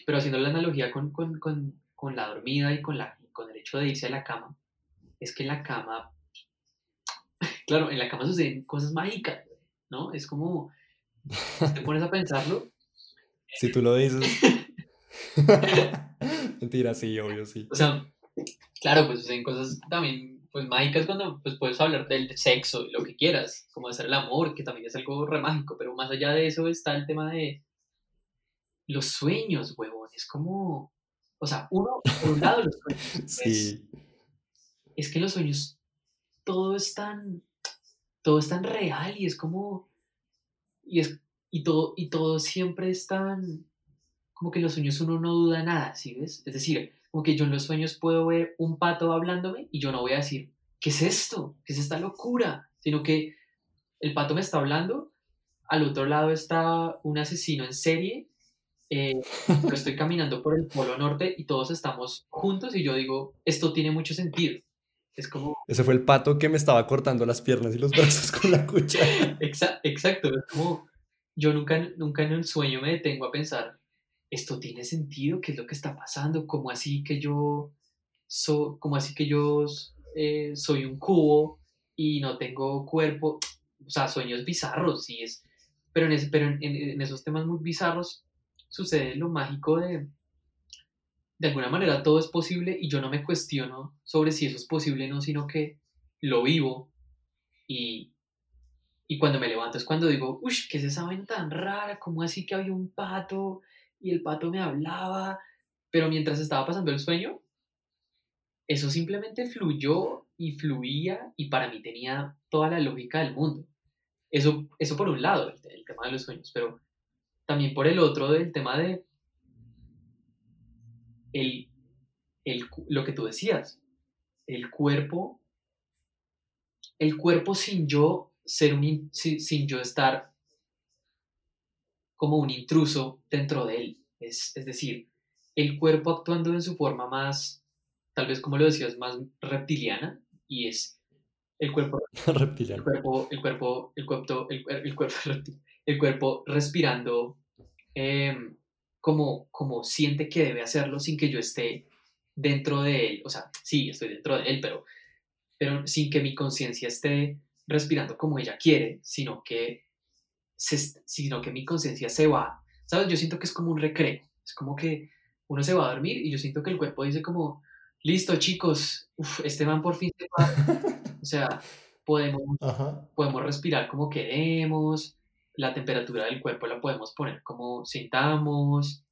pero haciendo la analogía con, con, con, con, la dormida y con, la, con el hecho de irse a la cama, es que en la cama, claro, en la cama suceden cosas mágicas, ¿no? Es como, te pones a pensarlo. Si tú lo dices. Mentira, sí, obvio, sí. O sea, claro, pues suceden cosas también pues mágicas cuando pues, puedes hablar del sexo y lo que quieras, como hacer el amor, que también es algo re mágico, pero más allá de eso está el tema de los sueños, huevón, es como, o sea, uno, por un lado, los sueños. Sí. Es, que los sueños, todo es tan, todo es tan real y es como, y, es, y, todo, y todo siempre es tan, como que los sueños uno no duda nada, ¿sí ves? Es decir, como que yo en los sueños puedo ver un pato hablándome y yo no voy a decir, ¿qué es esto? ¿Qué es esta locura? Sino que el pato me está hablando, al otro lado está un asesino en serie, eh, estoy caminando por el Polo Norte y todos estamos juntos y yo digo, esto tiene mucho sentido. Es como... Ese fue el pato que me estaba cortando las piernas y los brazos con la cuchara. Exacto, es como yo nunca, nunca en el sueño me detengo a pensar, esto tiene sentido, ¿qué es lo que está pasando? ¿Cómo así que yo, so, como así que yo eh, soy un cubo y no tengo cuerpo? O sea, sueños bizarros, sí es. Pero en, esos temas muy bizarros sucede lo mágico de, de alguna manera todo es posible y yo no me cuestiono sobre si eso es posible o no, sino que lo vivo y, y cuando me levanto es cuando digo, uy, ¿qué es esa vaina tan rara? ¿Cómo así que había un pato y el pato me hablaba, pero mientras estaba pasando el sueño, eso simplemente fluyó y fluía y para mí tenía toda la lógica del mundo. Eso, eso por un lado, el, tema de los sueños, pero también por el otro, del tema de el, lo que tú decías, el cuerpo, el cuerpo sin yo ser un, sin yo estar como un intruso dentro de él. Es, es decir, el cuerpo actuando en su forma más, tal vez como lo decías, más reptiliana, y es el cuerpo reptiliano. El cuerpo, el cuerpo, el cuerpo, el, cuerpo, el cuerpo respirando em, como, como siente que debe hacerlo sin que yo esté dentro de él. O sea, sí, estoy dentro de él, pero, pero sin que mi conciencia esté respirando como ella quiere, sino que sino que mi conciencia se va. ¿Sabes? Yo siento que es como un recreo. Es como que uno se va a dormir y yo siento que el cuerpo dice como, listo chicos, este man por fin se va. o sea, podemos, podemos respirar como queremos, la temperatura del cuerpo la podemos poner como sintamos,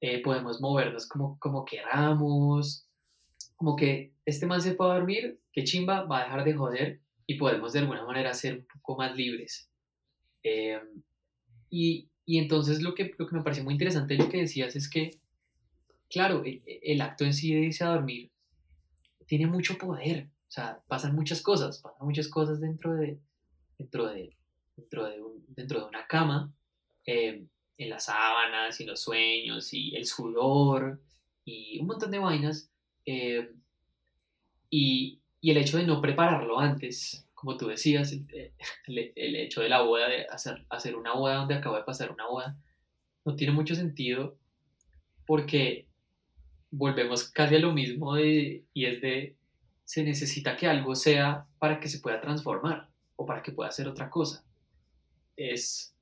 eh, podemos movernos como, como queramos, como que este man se puede dormir, que chimba, va a dejar de joder y podemos de alguna manera ser un poco más libres. Em, y, y, entonces lo que, lo que me pareció muy interesante lo que decías es que, claro, el, el, acto en sí de irse a dormir tiene mucho poder, o sea, pasan muchas cosas, pasan muchas cosas dentro de, dentro de, dentro de, dentro de una cama, em, en las sábanas y los sueños y el sudor y un montón de vainas. Em, y, y el hecho de no prepararlo antes, como tú decías, eh, el, hecho de la boda, de hacer, hacer una boda donde acabo de pasar una boda, no tiene mucho sentido porque volvemos casi a lo mismo de, y es de, se necesita que algo sea para que se pueda transformar o para que pueda hacer otra cosa. Es,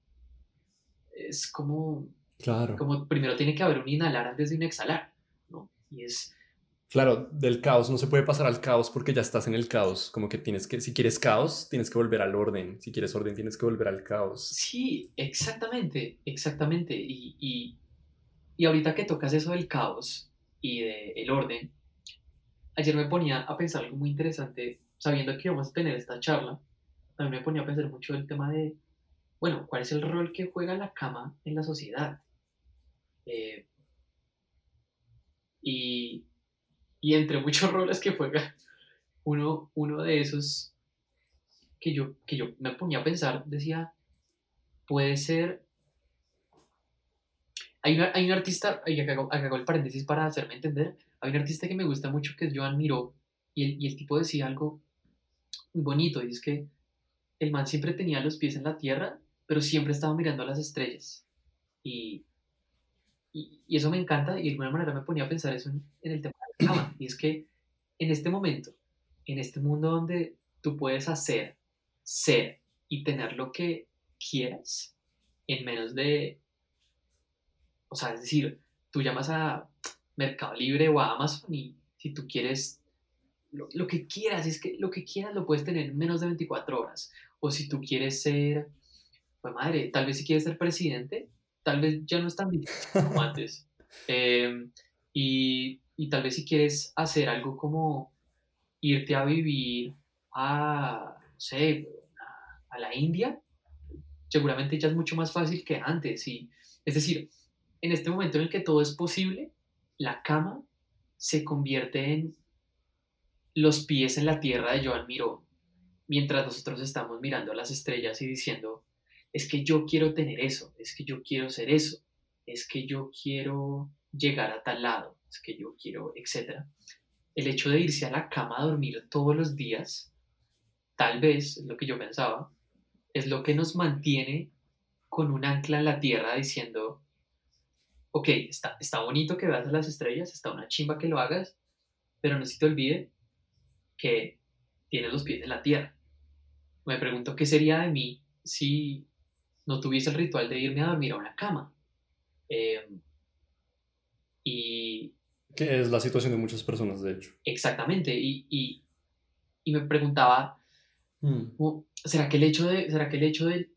es como, claro. como primero tiene que haber un inhalar antes de un exhalar, ¿no? Y es, Claro, del caos no se puede pasar al caos porque ya estás en el caos. Como que tienes que, si quieres caos, tienes que volver al orden. Si quieres orden, tienes que volver al caos. Sí, exactamente, exactamente. Y, y, y ahorita que tocas eso del caos y del orden, ayer me ponía a pensar algo muy interesante, sabiendo que íbamos a tener esta charla. También me ponía a pensar mucho el tema de, bueno, ¿cuál es el rol que juega la cama en la sociedad? Eh, y y entre muchos roles que juega, uno, uno de esos que yo, que yo me ponía a pensar, decía, puede ser... Hay, una, hay un artista, y acá hago, el paréntesis para hacerme entender, hay un artista que me gusta mucho que es Joan Miró, y el, y el tipo decía algo muy bonito, y es que el man siempre tenía los pies en la tierra, pero siempre estaba mirando a las estrellas. Y, y, eso me encanta, y de alguna manera me ponía a pensar eso en, en el tema y es que en este momento, en este mundo donde tú puedes hacer, ser y tener lo que quieras en menos de, o sea, es decir, tú llamas a Mercado Libre o a Amazon y si tú quieres lo, que quieras, es que lo que quieras lo puedes tener en menos de 24 horas. O si tú quieres ser, pues madre, tal vez si quieres ser presidente, tal vez ya no es tan difícil como antes. Em, y, y, tal vez si quieres hacer algo como irte a vivir a, no sé, a, la India, seguramente ya es mucho más fácil que antes. Y, es decir, en este momento en el que todo es posible, la cama se convierte en los pies en la tierra de Joan Miró, mientras nosotros estamos mirando a las estrellas y diciendo, es que yo quiero tener eso, es que yo quiero ser eso, es que yo quiero llegar a tal lado, es que yo quiero, etc. El hecho de irse a la cama a dormir todos los días, tal vez, es lo que yo pensaba, es lo que nos mantiene con un ancla en la tierra diciendo, ok, está, está bonito que veas las estrellas, está una chimba que lo hagas, pero no se te olvide que tienes los pies en la tierra. Me pregunto qué sería de mí si no tuviese el ritual de irme a dormir a una cama. Em, y... Que es la situación de muchas personas, de hecho. Exactamente. Y, y, y me preguntaba, hmm. ¿será que el hecho de, ¿será que el hecho de,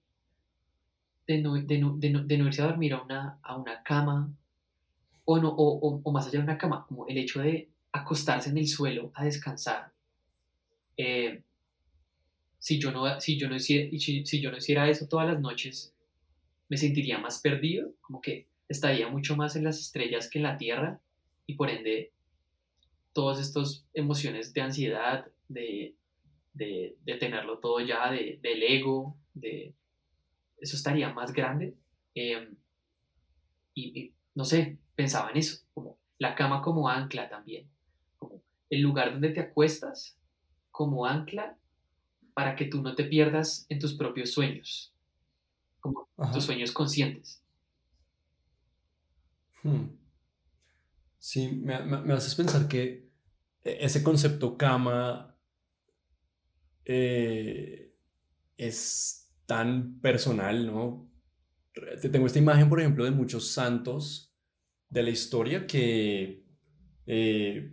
de, no, de, no, de, no, irse a dormir a una, a una cama, o, no, o, o, más allá de una cama, como el hecho de acostarse en el suelo a descansar, eh, si, yo no, si, yo no hiciera, si, yo no hiciera eso todas las noches, me sentiría más perdido, como que estaría mucho más en las estrellas que en la Tierra y por ende todas estas emociones de ansiedad, de, de, de tenerlo todo ya, de, del ego, de eso estaría más grande. Em, y, no sé, pensaba en eso, como la cama como ancla también, como el lugar donde te acuestas como ancla para que tú no te pierdas en tus propios sueños, como tus sueños conscientes. Hmm. Sí, me, haces pensar que e, ese concepto cama eh, es tan personal, ¿no? Tengo esta imagen, por ejemplo, de muchos santos de la historia que eh,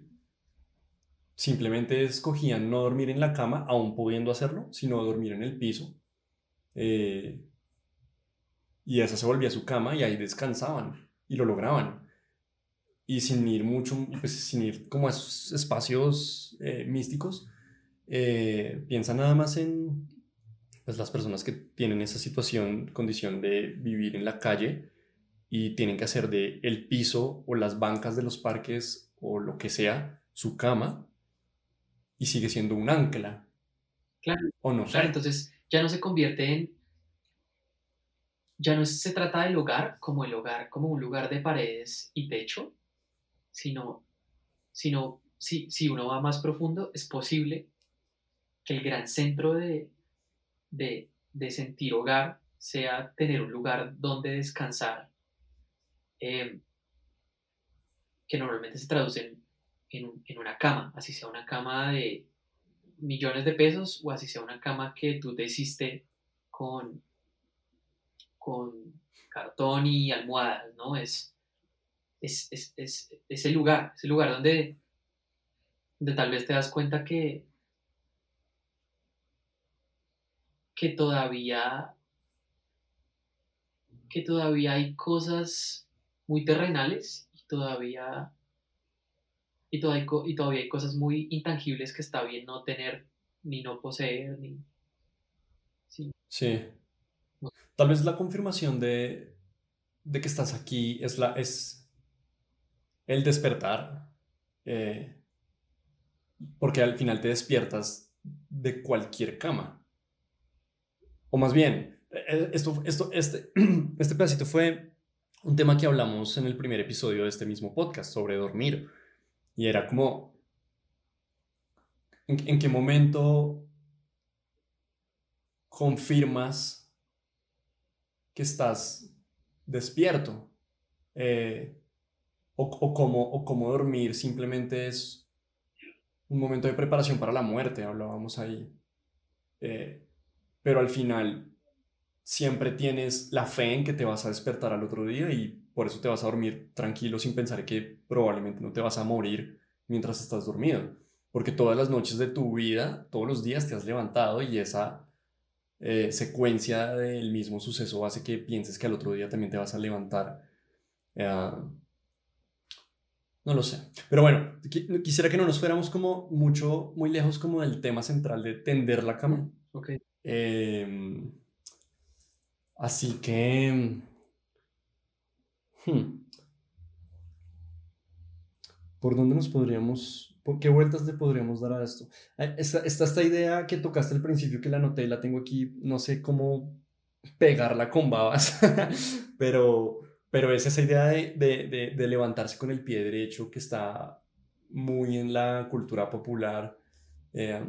simplemente escogían no dormir en la cama, aún pudiendo hacerlo, sino dormir en el piso. Eh, y esa se volvía su cama y ahí descansaban y lo lograban. Y sin ir mucho, pues sin ir como a esos espacios eh, místicos, eh, piensa nada más en pues, las personas que tienen esa situación, condición de vivir en la calle y tienen que hacer de el piso o las bancas de los parques o lo que sea su cama y sigue siendo un ancla. Claro. O no Claro, entonces ya no se convierte en. Ya no se trata del hogar como el hogar, como un lugar de paredes y techo, sino, sino si, si uno va más profundo, es posible que el gran centro de, de, de sentir hogar sea tener un lugar donde descansar, eh, que normalmente se traduce en en, una cama, así sea una cama de millones de pesos o así sea una cama que tú te hiciste con, con cartón y almohadas, ¿no? Es, es, es, el lugar, es el lugar donde, donde tal vez te das cuenta que, que todavía que todavía hay cosas muy terrenales y todavía y, y todavía hay cosas muy intangibles que está bien no tener ni no poseer. Ni... Sí. sí. Tal vez la confirmación de, de, que estás aquí es, la, es el despertar, eh, porque al final te despiertas de cualquier cama. O más bien, eh, esto, esto, este, este pedacito fue un tema que hablamos en el primer episodio de este mismo podcast sobre dormir. Y era como, ¿en, qué momento confirmas que estás despierto? Eh, o, o, cómo, o cómo dormir simplemente es un momento de preparación para la muerte, hablábamos ahí. Eh, pero al final siempre tienes la fe en que te vas a despertar al otro día y por eso te vas a dormir tranquilo sin pensar que probablemente no te vas a morir mientras estás dormido. Porque todas las noches de tu vida, todos los días te has levantado y esa eh, secuencia del mismo suceso hace que pienses que al otro día también te vas a levantar. Eh, no lo sé. Pero bueno, quisiera que no nos fuéramos como mucho, muy lejos como del tema central de tender la cama. Ok. Em, así que... Hmm, ¿Por dónde nos podríamos... ¿Por qué vueltas le podríamos dar a esto? Está, está esta idea que tocaste al principio que la anoté y la tengo aquí, no sé cómo pegarla con babas, pero pero es esa idea de, de, de, levantarse con el pie derecho que está muy en la cultura popular. Eh,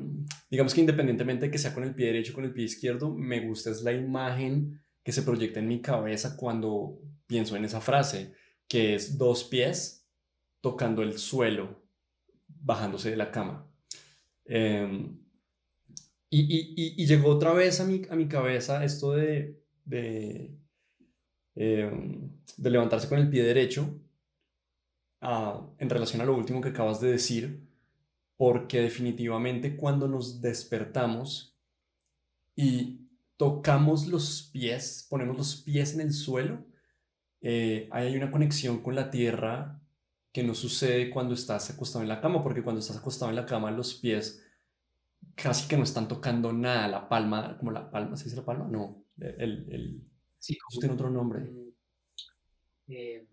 digamos que independientemente de que sea con el pie derecho o con el pie izquierdo, me gusta es la imagen que se proyecta en mi cabeza cuando pienso en esa frase, que es dos pies tocando el suelo, bajándose de la cama. Em, y, y, y, llegó otra vez a mi, a mi cabeza esto de, de em, de levantarse con el pie derecho ah, en relación a lo último que acabas de decir, porque definitivamente cuando nos despertamos y tocamos los pies, ponemos los pies en el suelo, eh, hay una conexión con la tierra que no sucede cuando estás acostado en la cama, porque cuando estás acostado en la cama los pies casi que no están tocando nada, la palma, como la palma, ¿se dice la palma? No, el, el, sí, tiene otro nombre. Eh,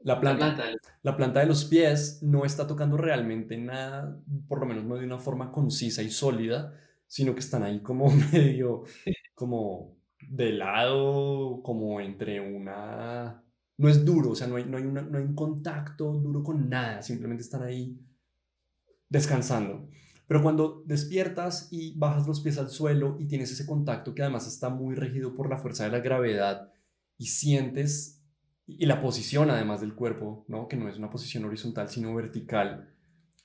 la planta, la planta, de los pies no está tocando realmente nada, por lo menos no de una forma concisa y sólida, sino que están ahí como medio, como de lado, como entre una... No es duro, o sea, no hay, no hay, no hay un contacto duro con nada, simplemente están ahí descansando. Pero cuando despiertas y bajas los pies al suelo y tienes ese contacto que además está muy regido por la fuerza de la gravedad y sientes y la posición además del cuerpo, ¿no? que no es una posición horizontal sino vertical,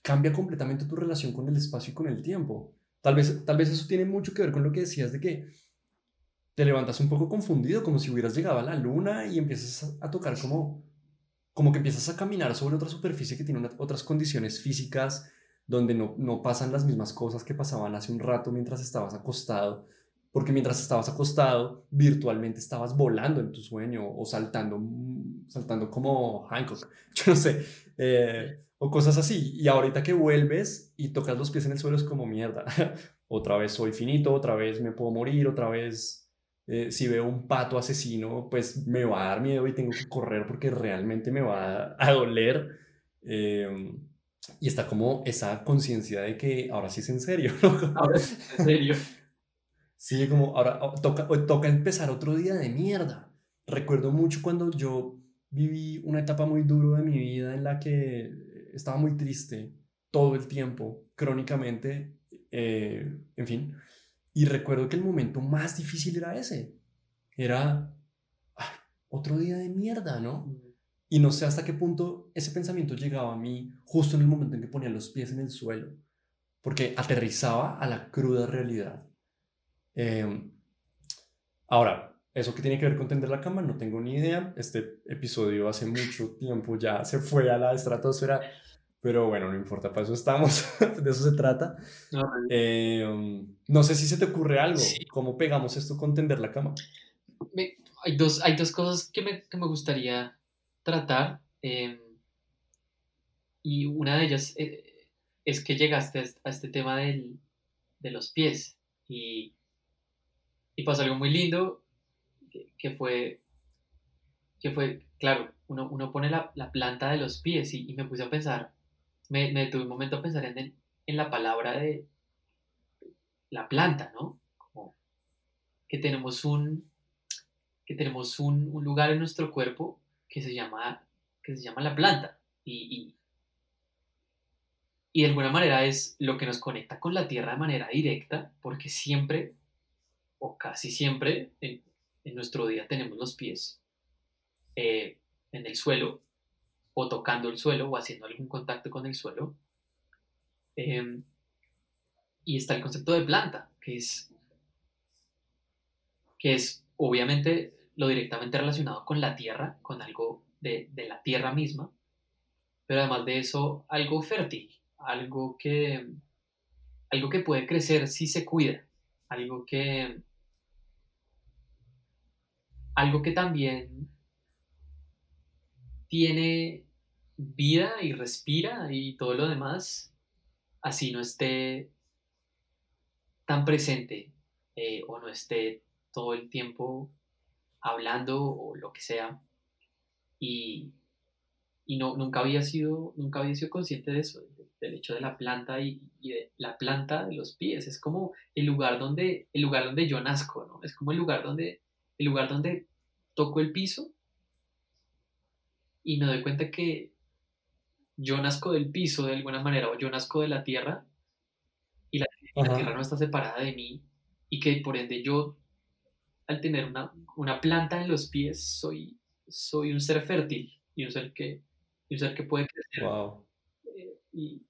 cambia completamente tu relación con el espacio y con el tiempo. Tal vez, tal vez eso tiene mucho que ver con lo que decías de que te levantas un poco confundido, como si hubieras llegado a la luna y empiezas a, tocar como, como que empiezas a caminar sobre otra superficie que tiene otras condiciones físicas donde no, no pasan las mismas cosas que pasaban hace un rato mientras estabas acostado porque mientras estabas acostado, virtualmente estabas volando en tu sueño o saltando, saltando como Hancock, yo no sé, eh, o cosas así. Y ahorita que vuelves y tocas los pies en el suelo es como mierda. otra vez soy finito, otra vez me puedo morir, otra vez eh, si veo un pato asesino, pues me va a dar miedo y tengo que correr porque realmente me va a, doler. Em, y está como esa conciencia de que ahora sí es en serio. Ahora sí es en serio. Sí, como ahora oh, toca, toca empezar otro día de mierda. Recuerdo mucho cuando yo viví una etapa muy dura de mi vida en la que estaba muy triste todo el tiempo, crónicamente, eh, en fin. Y recuerdo que el momento más difícil era ese. Era otro día de mierda, ¿no? Y no sé hasta qué punto ese pensamiento llegaba a mí justo en el momento en que ponía los pies en el suelo, porque aterrizaba a la cruda realidad Em, ahora, ¿eso qué tiene que ver con tender la cama? No tengo ni idea. Este episodio hace mucho tiempo ya se fue a la estratosfera, pero bueno, no importa, para eso estamos, de eso se trata. No, em, no sé si se te ocurre algo, ¿cómo pegamos esto con tender la cama? hay, dos, hay dos cosas que me, que me gustaría tratar. Em, y una de ellas eh, es que llegaste a este tema del, de los pies. Y y pasó algo muy lindo, que, fue, que fue, claro, uno, uno pone la, la, planta de los pies y, me puse a pensar, me, me detuve un momento a pensar en, en la palabra de la planta, ¿no? Como que tenemos un, que tenemos un, un, lugar en nuestro cuerpo que se llama, que se llama la planta y, y, y de alguna manera es lo que nos conecta con la tierra de manera directa, porque siempre o casi siempre en, nuestro día tenemos los pies eh, en el suelo o tocando el suelo o haciendo algún contacto con el suelo. Em, y está el concepto de planta, que es, que es obviamente lo directamente relacionado con la tierra, con algo de, de la tierra misma, pero además de eso, algo fértil, algo que, algo que puede crecer si se cuida, algo que, algo que también tiene vida y respira y todo lo demás, así no esté tan presente eh, o no esté todo el tiempo hablando o lo que sea. Y, y no, nunca, había sido, nunca había sido consciente de eso, del hecho de la planta y, de la planta de los pies. Es como el lugar donde, el lugar donde yo nazco, ¿no? Es como el lugar donde, el lugar donde toco el piso y me doy cuenta que yo nazco del piso de alguna manera o yo nazco de la tierra y la, tierra no está separada de mí y que por ende yo al tener una, una planta en los pies soy, soy un ser fértil y un ser que, un ser que puede crecer. Eh, y,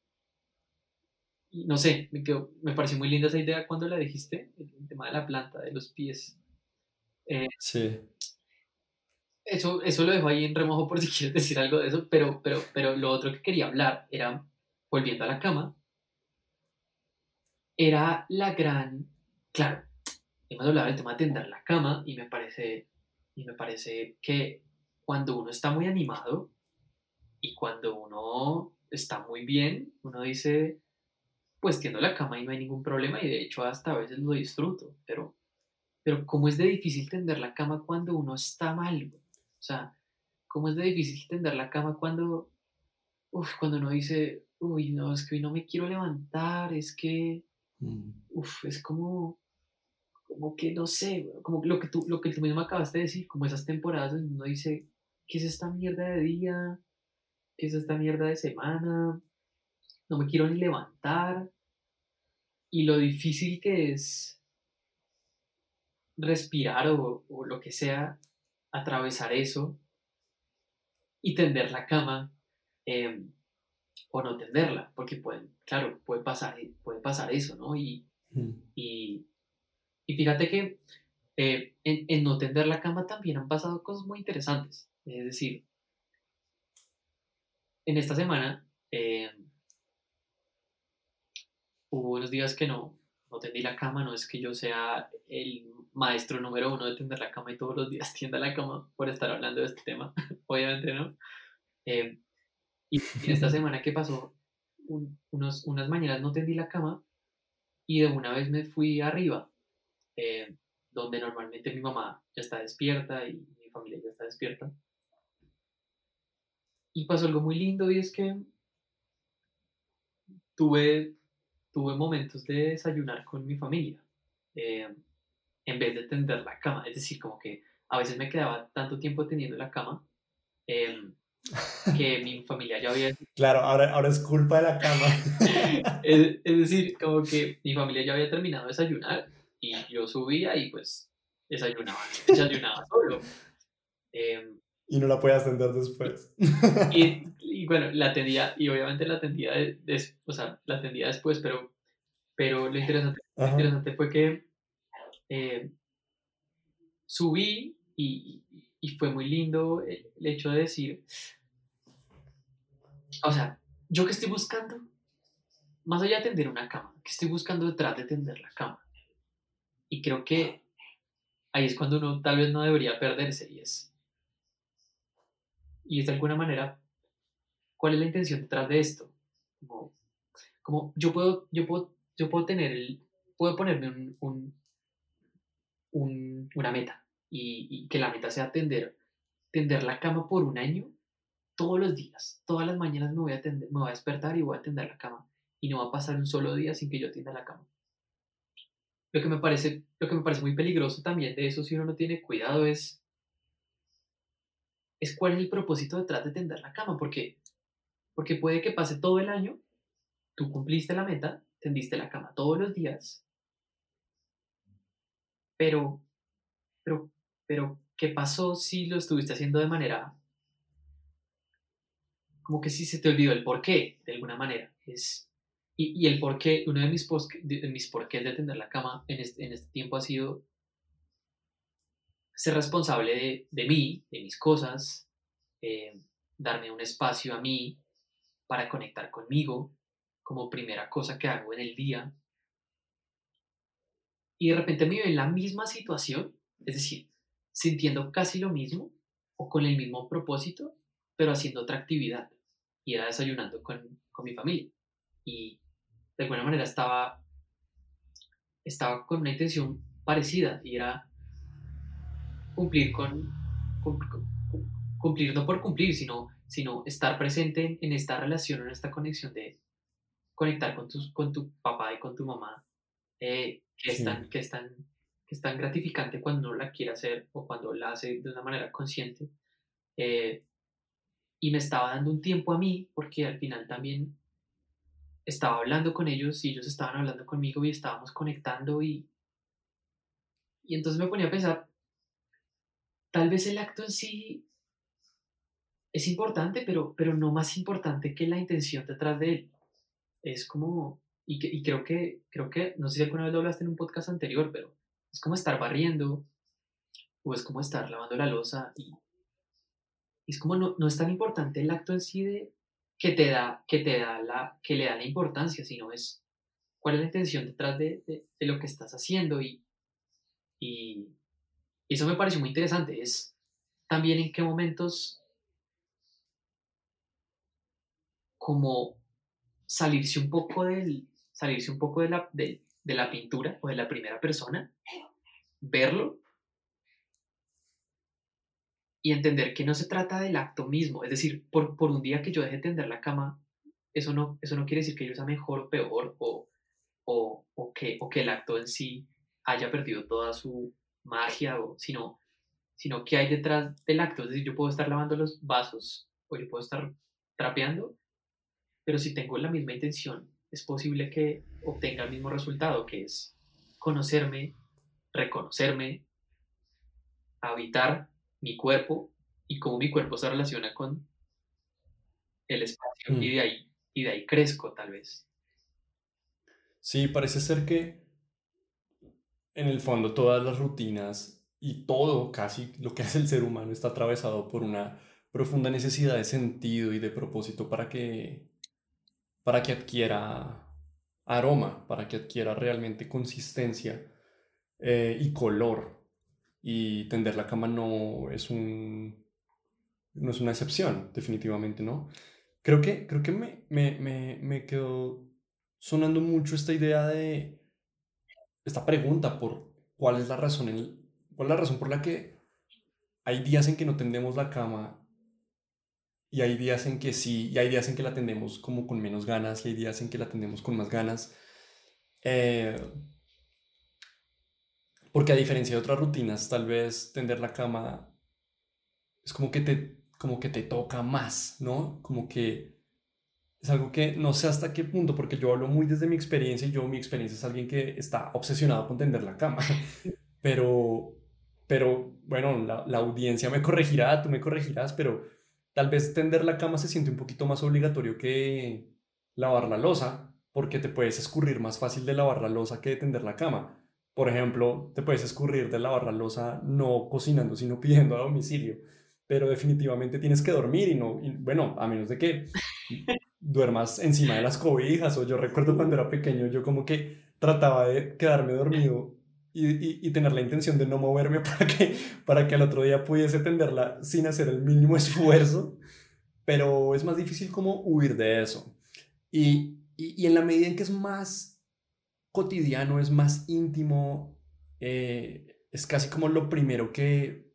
no sé, me, quedó, me pareció muy linda esa idea cuando la dijiste, el, tema de la planta, de los pies. Eh, sí. Eso, eso lo dejo ahí en remojo por si quieres decir algo de eso, pero, pero, pero lo otro que quería hablar era, volviendo a la cama, era la gran, claro, hemos hablado del tema de tender la cama y me parece, y me parece que cuando uno está muy animado y cuando uno está muy bien, uno dice, pues tiendo la cama y no hay ningún problema y de hecho hasta a veces lo disfruto, pero, pero ¿cómo es de difícil tender la cama cuando uno está mal? O sea, ¿cómo es de difícil tender la cama cuando, uf, cuando uno dice, uy, no, es que hoy no me quiero levantar, es que, mm. uf, es como, como que no sé, como lo que tú, lo que tú mismo acabaste de decir, como esas temporadas donde uno dice, ¿qué es esta mierda de día? ¿Qué es esta mierda de semana? No me quiero ni levantar. Y lo difícil que es respirar o, o lo que sea atravesar eso y tender la cama em, o no tenderla, porque pueden, claro, puede pasar, puede pasar eso, ¿no? Y, mm. y, fíjate que eh, en, no tender la cama también han pasado cosas muy interesantes. Es decir, en esta semana em, hubo unos días que no, no tendí la cama, no es que yo sea el maestro número uno de tender la cama y todos los días tienda la cama por estar hablando de este tema, obviamente no. Eh, y, esta semana que pasó, unos, unas mañanas no tendí la cama y de una vez me fui arriba, eh, donde normalmente mi mamá ya está despierta y mi familia ya está despierta. Y pasó algo muy lindo y es que tuve, tuve momentos de desayunar con mi familia. Eh, en vez de tender la cama. Es decir, como que a veces me quedaba tanto tiempo teniendo la cama em, que mi familia ya había... Claro, ahora, ahora es culpa de la cama. es, es, decir, como que mi familia ya había terminado de desayunar y yo subía y pues desayunaba, desayunaba solo. Em, y no la podías atender después. Y, y, bueno, la atendía, y obviamente la atendía, de, o sea, la atendía después, pero, pero lo interesante, lo interesante fue que eh, subí y, fue muy lindo el, hecho de decir, o sea, yo que estoy buscando, más allá de tender una cama, que estoy buscando detrás de tender la cama. Y creo que ahí es cuando uno tal vez no debería perderse y es, y es de alguna manera, ¿cuál es la intención detrás de esto? Como, como yo puedo, yo puedo, yo puedo tener el, puedo ponerme un una meta y, que la meta sea tender, tender la cama por un año todos los días. Todas las mañanas me voy, a tender, me voy a despertar y voy a tender la cama y no va a pasar un solo día sin que yo tienda la cama. Lo que me parece, lo que me parece muy peligroso también de eso si uno no tiene cuidado es es cuál es el propósito detrás de tender la cama, porque porque puede que pase todo el año, tú cumpliste la meta, tendiste la cama todos los días pero, pero, pero, ¿qué pasó si lo estuviste haciendo de manera... Como que si se te olvidó el por qué, de alguna manera. Es, y, el por qué, uno de mis, de mis porqués de tender la cama en este, en este tiempo ha sido ser responsable de, de mí, de mis cosas, eh, darme un espacio a mí para conectar conmigo como primera cosa que hago en el día. Y de repente me veo en la misma situación, es decir, sintiendo casi lo mismo o con el mismo propósito, pero haciendo otra actividad. Y era desayunando con, con mi familia. Y de alguna manera estaba, estaba con una intención parecida y era cumplir con, cumplir no por cumplir, sino, sino estar presente en, esta relación, en esta conexión de conectar con, tus, con tu papá y con tu mamá, eh, que, es tan, que, es tan, que es tan gratificante cuando uno la quiere hacer o cuando la hace de una manera consciente. Eh, y me estaba dando un tiempo a mí porque al final también estaba hablando con ellos y ellos estaban hablando conmigo y estábamos conectando y, y entonces me ponía a pensar, tal vez el acto en sí es importante, pero, pero no más importante que la intención detrás de él. Es como, y, y creo, que, creo que, no sé si alguna vez lo hablaste en un podcast anterior, pero es como estar barriendo o es como estar lavando la losa y, es como no, no es tan importante el acto en sí de que te da, que te da la, que le da la importancia, sino es cuál es la intención detrás de, de, de lo que estás haciendo y, y, eso me pareció muy interesante, es también en qué momentos como salirse un poco del, salirse un poco de la, de, la pintura o de la primera persona, verlo y entender que no se trata del acto mismo. Es decir, por, por un día que yo deje de tender la cama, eso no, eso no quiere decir que yo sea mejor o peor o, o, o, que, o que el acto en sí haya perdido toda su, magia, sino, sino que hay detrás del acto. Es decir, yo puedo estar lavando los vasos o yo puedo estar trapeando, pero si tengo la misma intención, es posible que obtenga el mismo resultado, que es conocerme, reconocerme, habitar mi cuerpo y cómo mi cuerpo se relaciona con el espacio y, mm. de ahí, y de ahí crezco tal vez. Sí, parece ser que en el fondo todas las rutinas y todo, casi lo que hace el ser humano está atravesado por una profunda necesidad de sentido y de propósito para que, para que adquiera aroma, para que adquiera realmente consistencia eh, y color. Y tender la cama no es un no es una excepción, definitivamente, ¿no? Creo que, creo que me, me, me, me quedó sonando mucho esta idea de esta pregunta por cuál es la razón, cuál es la razón por la que hay días en que no tendemos la cama y hay días en que sí, y hay días en que la tendemos como con menos ganas y hay días en que la tendemos con más ganas. Eh, porque a diferencia de otras rutinas, tal vez tender la cama es como que te, como que te toca más, ¿no? Como que es algo que no sé hasta qué punto, porque yo hablo muy desde mi experiencia y yo mi experiencia es alguien que está obsesionado con tender la cama. Pero, pero bueno, la, la audiencia me corregirá, tú me corregirás, pero tal vez tender la cama se siente un poquito más obligatorio que lavar la losa, porque te puedes escurrir más fácil de lavar la losa que de tender la cama. Por ejemplo, te puedes escurrir de la losa no cocinando, sino pidiendo a domicilio. Pero definitivamente tienes que dormir y no, y, bueno, a menos de que duermas encima de las cobijas o yo recuerdo cuando era pequeño yo como que trataba de quedarme dormido y, y, tener la intención de no moverme para que, para que al otro día pudiese tenderla sin hacer el mínimo esfuerzo, pero es más difícil como huir de eso. Y, y, en la medida en que es más cotidiano, es más íntimo, eh, es casi como lo primero que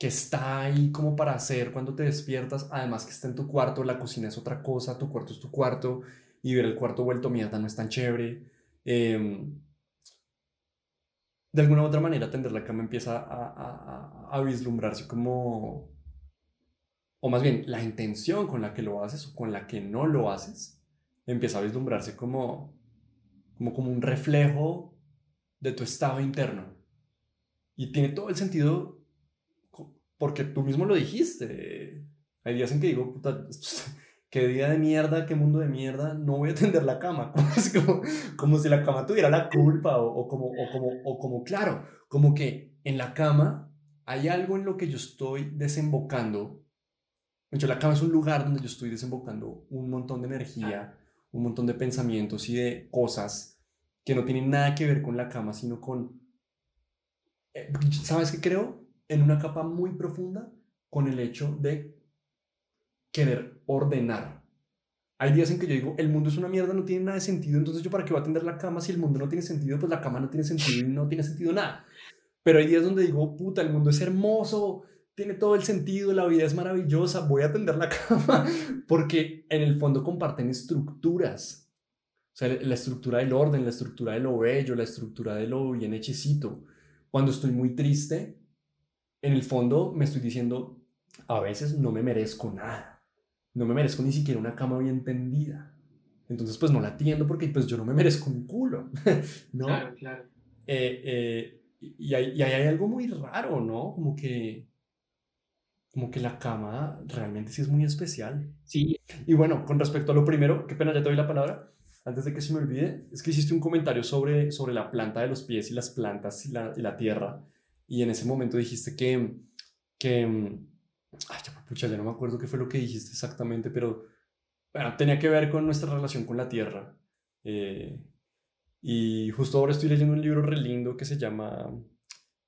que está ahí como para hacer cuando te despiertas, además que está en tu cuarto, la cocina es otra cosa, tu cuarto es tu cuarto, y ver el cuarto vuelto mierda no es tan chévere. Em, de alguna u otra manera, tender la cama empieza a, a, a, vislumbrarse como, o más bien, la intención con la que lo haces o con la que no lo haces, empieza a vislumbrarse como, como, como un reflejo de tu estado interno. Y tiene todo el sentido porque tú mismo lo dijiste. Hay días en que digo, puta, qué día de mierda, qué mundo de mierda, no voy a tender la cama. Como, como, si la cama tuviera la culpa o, o, como, o, como, o como, claro, como que en la cama hay algo en lo que yo estoy desembocando. De hecho, la cama es un lugar donde yo estoy desembocando un montón de energía, un montón de pensamientos y de cosas que no tienen nada que ver con la cama, sino con... Eh, ¿Sabes qué creo? En una capa muy profunda con el hecho de querer ordenar. Hay días en que yo digo, el mundo es una mierda, no tiene nada de sentido, entonces yo para qué voy a atender la cama si el mundo no tiene sentido, pues la cama no tiene sentido y no tiene sentido nada. Pero hay días donde digo, puta, el mundo es hermoso, tiene todo el sentido, la vida es maravillosa, voy a atender la cama, porque en el fondo comparten estructuras. Sea, la estructura del orden, la estructura de lo bello, la estructura de lo bien hechecito. Cuando estoy muy triste, en el fondo me estoy diciendo, a veces no me merezco nada. No me merezco ni siquiera una cama bien tendida. Entonces, pues no la atiendo porque pues yo no me merezco un culo. ¿no? Claro, claro. Eh, eh, y, hay, y hay algo muy raro, ¿no? Como que, como que la cama realmente sí es muy especial. Sí. Y bueno, con respecto a lo primero, qué pena, ya te doy la palabra. Antes de que se me olvide, es que hiciste un comentario sobre, sobre la planta de los pies y las plantas y la, y la tierra. Y en ese momento dijiste que, que ay, pucha, ya no me acuerdo qué fue lo que dijiste exactamente, pero bueno, tenía que ver con nuestra relación con la tierra. Eh, y justo ahora estoy leyendo un libro re lindo que se llama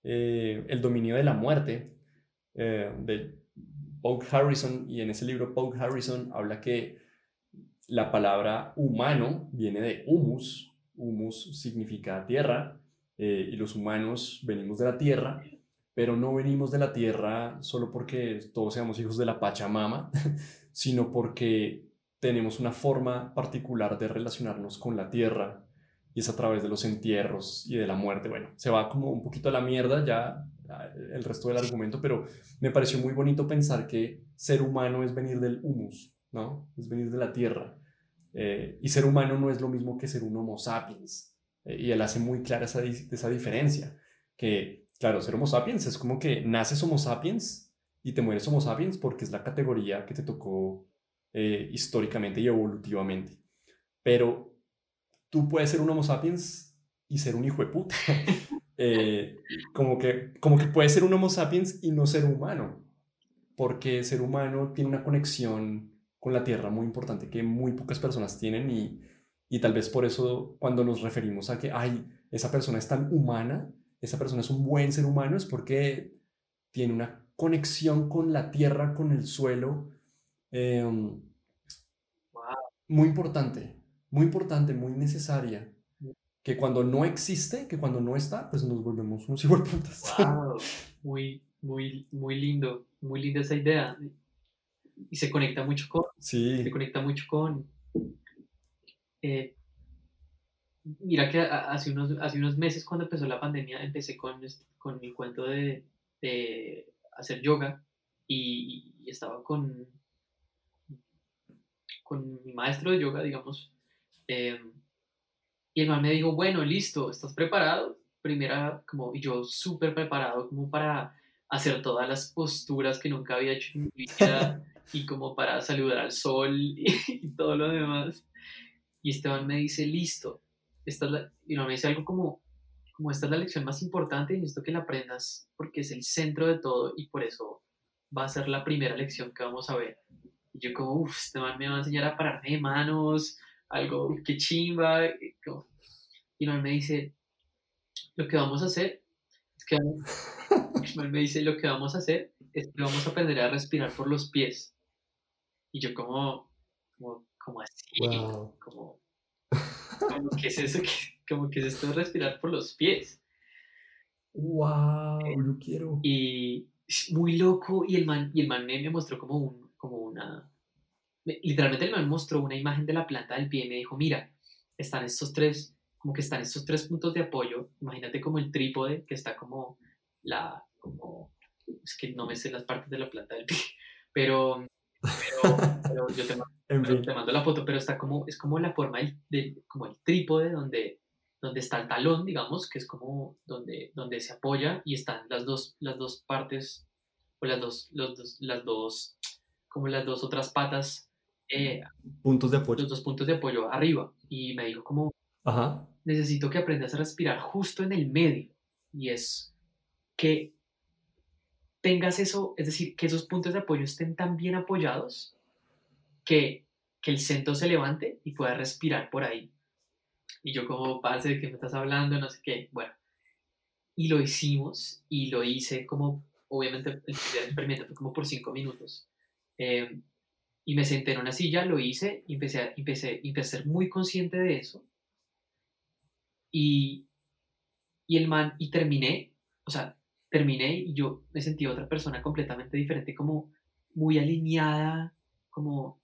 eh, El dominio de la muerte, eh, de Paul Harrison, y en ese libro Paul Harrison habla que la palabra humano viene de humus, humus significa tierra, eh, y los humanos venimos de la tierra, pero no venimos de la tierra solo porque todos seamos hijos de la Pachamama, sino porque tenemos una forma particular de relacionarnos con la tierra y es a través de los entierros y de la muerte. Bueno, se va como un poquito a la mierda ya el resto del argumento, pero me pareció muy bonito pensar que ser humano es venir del humus, ¿no? Es venir de la tierra. Eh, y ser humano no es lo mismo que ser un homo sapiens. Eh, y él hace muy clara esa, esa diferencia, que, claro, ser homo sapiens es como que naces homo sapiens y te mueres homo sapiens porque es la categoría que te tocó eh, históricamente y evolutivamente. Pero tú puedes ser un Homo sapiens y ser un hijo de puta. Eh, como, que, como que puedes ser un Homo sapiens y no ser humano, porque ser humano tiene una conexión con la Tierra muy importante que muy pocas personas tienen y, y tal vez por eso cuando nos referimos a que, ay, esa persona es tan humana, esa persona es un buen ser humano, es porque tiene una conexión con la Tierra, con el suelo. Em, muy importante muy importante, muy necesaria, que cuando no existe, que cuando no está, pues nos volvemos unos putas. Wow, muy, muy, muy lindo, muy linda esa idea. Y se conecta mucho con, sí. se conecta mucho con, eh, mira que hace unos, hace unos meses cuando empezó la pandemia empecé con, con mi cuento de, de hacer yoga y, y, estaba con, con mi maestro de yoga, digamos, Em, y el man me dijo, bueno, listo, ¿estás preparado? Primera, como, y yo súper preparado como para hacer todas las posturas que nunca había hecho en mi vida y como para saludar al sol y, todo lo demás. Y Esteban me dice, listo, esta es la, y no me dice algo como, como esta es la lección más importante y esto que la aprendas porque es el centro de todo y por eso va a ser la primera lección que vamos a ver. Y yo como, uff, Esteban me va a enseñar a pararme de manos, algo que chimba. Y no me dice, lo que vamos a hacer es que me dice, lo que vamos a hacer es que vamos a aprender a respirar por los pies. Y yo como, como, así, como, como, ¿qué es eso? Como que es esto de respirar por los pies. Wow, yo quiero. Y muy loco, y el man, y el man me mostró como, un, como una, literalmente me mostró una imagen de la planta del pie y me dijo, mira, están estos tres, como que están estos tres puntos de apoyo, imagínate como el trípode, que está como la, como, es que no me sé las partes de la planta del pie, pero, pero, yo te mando, te mando, la foto, pero está como, es como la forma del, como el trípode donde, donde está el talón, digamos, que es como donde, donde se apoya y están las dos, las dos partes, o las dos, los dos, las dos, como las dos otras patas eh, puntos de apoyo. los dos puntos de apoyo arriba. Y me dijo como, Ajá. necesito que aprendas a respirar justo en el medio. Y es que tengas eso, es decir, que esos puntos de apoyo estén tan bien apoyados que, que el centro se levante y pueda respirar por ahí. Y yo como, parce, ¿de qué me estás hablando? No sé qué. Bueno, y lo hicimos y lo hice como, obviamente el como por cinco minutos. Eh, y me senté en una silla, lo hice y empecé a, empecé, empecé a ser muy consciente de eso. Y, y el man, y terminé, o sea, terminé y yo me sentí otra persona completamente diferente, como muy alineada, como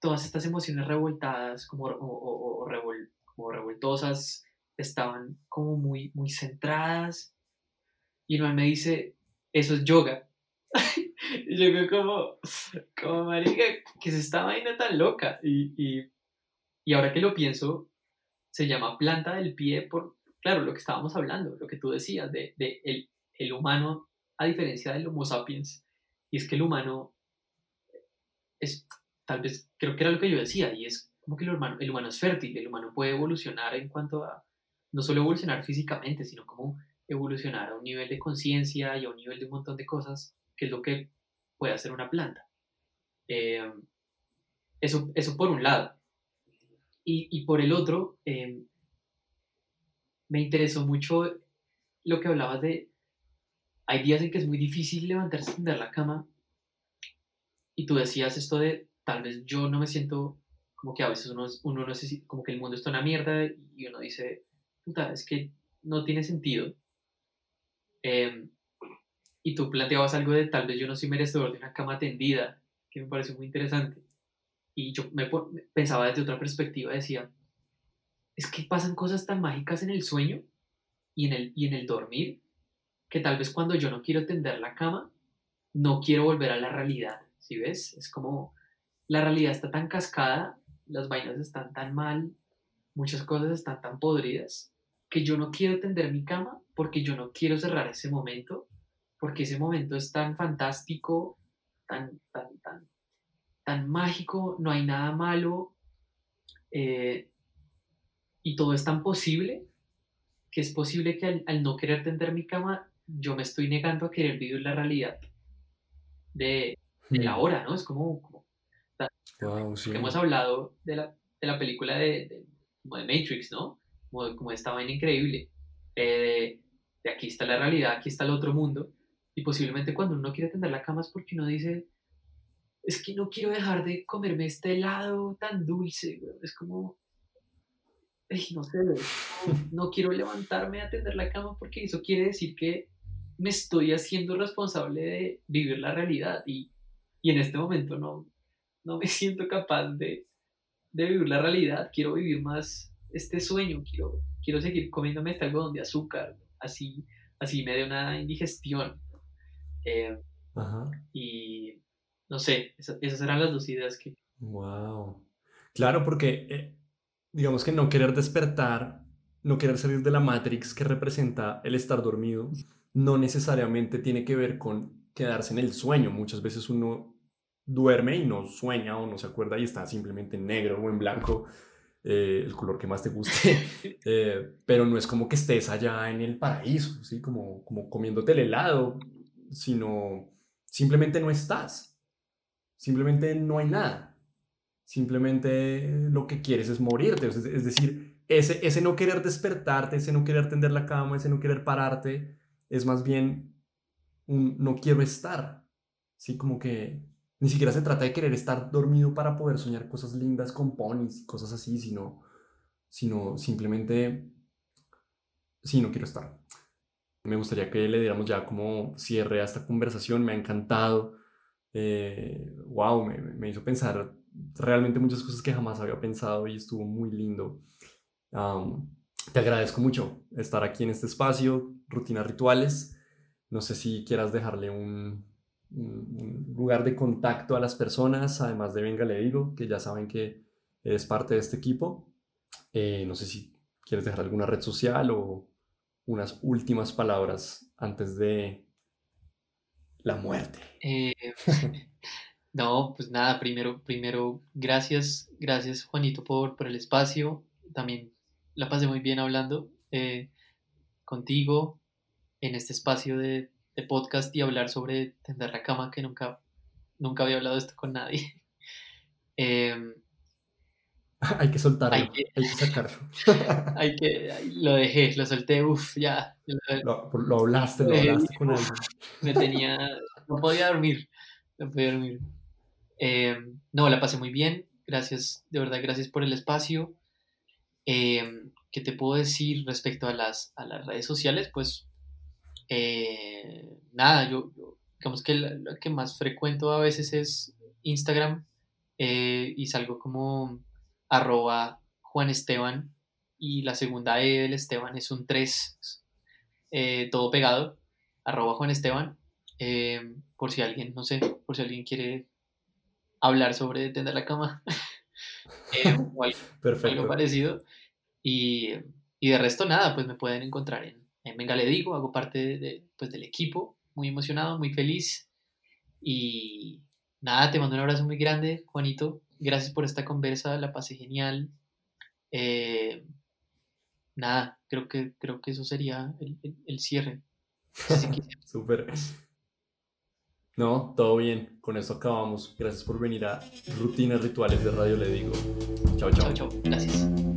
todas estas emociones revoltadas, como, o, revol, como revoltosas, estaban como muy, muy centradas. Y el man me dice, eso es yoga. y yo como, como marica, que se esta vaina tan loca. Y, y, y ahora que lo pienso, se llama planta del pie por, claro, lo que estábamos hablando, lo que tú decías, de, de el humano, a diferencia del Homo sapiens, y es que el humano es, tal vez, creo que era lo que yo decía, y es como que el humano, el humano es fértil, el humano puede evolucionar en cuanto a, no solo evolucionar físicamente, sino como evolucionar a un nivel de conciencia y a un nivel de un montón de cosas, que es lo que puede hacer una planta. Eh, eso, eso por un lado. Y, y por el otro, eh, me interesó mucho lo que hablabas de, hay días en que es muy difícil levantarse y la cama, y tú decías esto de, tal vez yo no me siento, como que a veces uno, uno no sé, como que el mundo está una mierda, y uno dice, puta, es que no tiene sentido. Eh, y tú planteabas algo de tal vez yo no soy merecedor de una cama tendida, que me pareció muy interesante. Y yo me pensaba desde otra perspectiva, decía, es que pasan cosas tan mágicas en el sueño y en el, y en el dormir, que tal vez cuando yo no quiero tender la cama, no quiero volver a la realidad, ¿sí ves? Es como la realidad está tan cascada, las vainas están tan mal, muchas cosas están tan podridas, que yo no quiero tender mi cama porque yo no quiero cerrar ese momento, porque ese momento es tan fantástico, tan, tan, tan, tan mágico, no hay nada malo, eh, y todo es tan posible, que es posible que al, al, no querer tender mi cama, yo me estoy negando a querer vivir la realidad de, de la hora, ¿no? Es como... como wow, sí. Hemos hablado de la, de la película de, de, como de Matrix, ¿no? Como, como esta vaina increíble. Eh, de, aquí está la realidad, aquí está el otro mundo. Y posiblemente cuando uno quiere tender la cama es porque uno dice, es que no quiero dejar de comerme este helado tan dulce, güey. Es como, ay, no sé, no quiero levantarme a tender la cama porque eso quiere decir que me estoy haciendo responsable de vivir la realidad y, y en este momento no, no me siento capaz de, de vivir la realidad, quiero vivir más este sueño, quiero, quiero seguir comiéndome este algodón de azúcar, así, así me dé una indigestión. Eh, Ajá. y no sé, esas, esas, eran las dos ideas que... Wow. Claro, porque eh, digamos que no querer despertar, no querer salir de la Matrix que representa el estar dormido, no necesariamente tiene que ver con quedarse en el sueño. Muchas veces uno duerme y no sueña o no se acuerda y está simplemente en negro o en blanco, eh, el color que más te guste, eh, pero no es como que estés allá en el paraíso, ¿sí? como, como comiéndote el helado, sino simplemente no estás, simplemente no hay nada, simplemente lo que quieres es morirte, es, es decir, ese, ese no querer despertarte, ese no querer tender la cama, ese no querer pararte, es más bien un no quiero estar, ¿sí? Como que ni siquiera se trata de querer estar dormido para poder soñar cosas lindas con ponis y cosas así, sino, sino simplemente, sí, no quiero estar. Me gustaría que le diéramos ya como cierre a esta conversación, me ha encantado. Eh, wow, me, me, hizo pensar realmente muchas cosas que jamás había pensado y estuvo muy lindo. Te agradezco mucho estar aquí en este espacio, Rutinas Rituales. No sé si quieras dejarle un, lugar de contacto a las personas, además de Venga Le Digo, que ya saben que es parte de este equipo. Eh, no sé si quieres dejar alguna red social o unas últimas palabras antes de la muerte. Eh, No, pues nada, primero, primero, gracias, gracias Juanito por, por el espacio. También la pasé muy bien hablando eh, contigo en este espacio de, de podcast y hablar sobre tender la cama, que nunca, nunca había hablado esto con nadie. Em, hay que soltarlo, hay que, sacarlo. hay que, lo dejé, lo solté, uff, ya. Lo, lo, hablaste, lo hablaste con él. Me tenía, no podía dormir, no podía dormir. Em, no, la pasé muy bien, gracias, de verdad, gracias por el espacio. Em, ¿Qué te puedo decir respecto a las, a las redes sociales? Pues eh, nada, yo, digamos que lo que más frecuento a veces es Instagram eh, y salgo como arroba Juan Esteban y la segunda E del Esteban es un 3, eh, todo pegado, arroba Juan Esteban, por si alguien, no sé, por si alguien quiere hablar sobre tender la cama o algo, parecido. Y, y, de resto nada, pues me pueden encontrar en, en Venga Le Digo, hago parte de, pues, del equipo, muy emocionado, muy feliz. Y nada, te mando un abrazo muy grande, Juanito. Gracias por esta conversa, la pasé genial. Eh, nada, creo que, creo que eso sería el, el, cierre. Súper. No, todo bien. Con eso acabamos. Gracias por venir a Rutinas Rituales de Radio Le Digo. Chao, chao. Chao, chao. Gracias.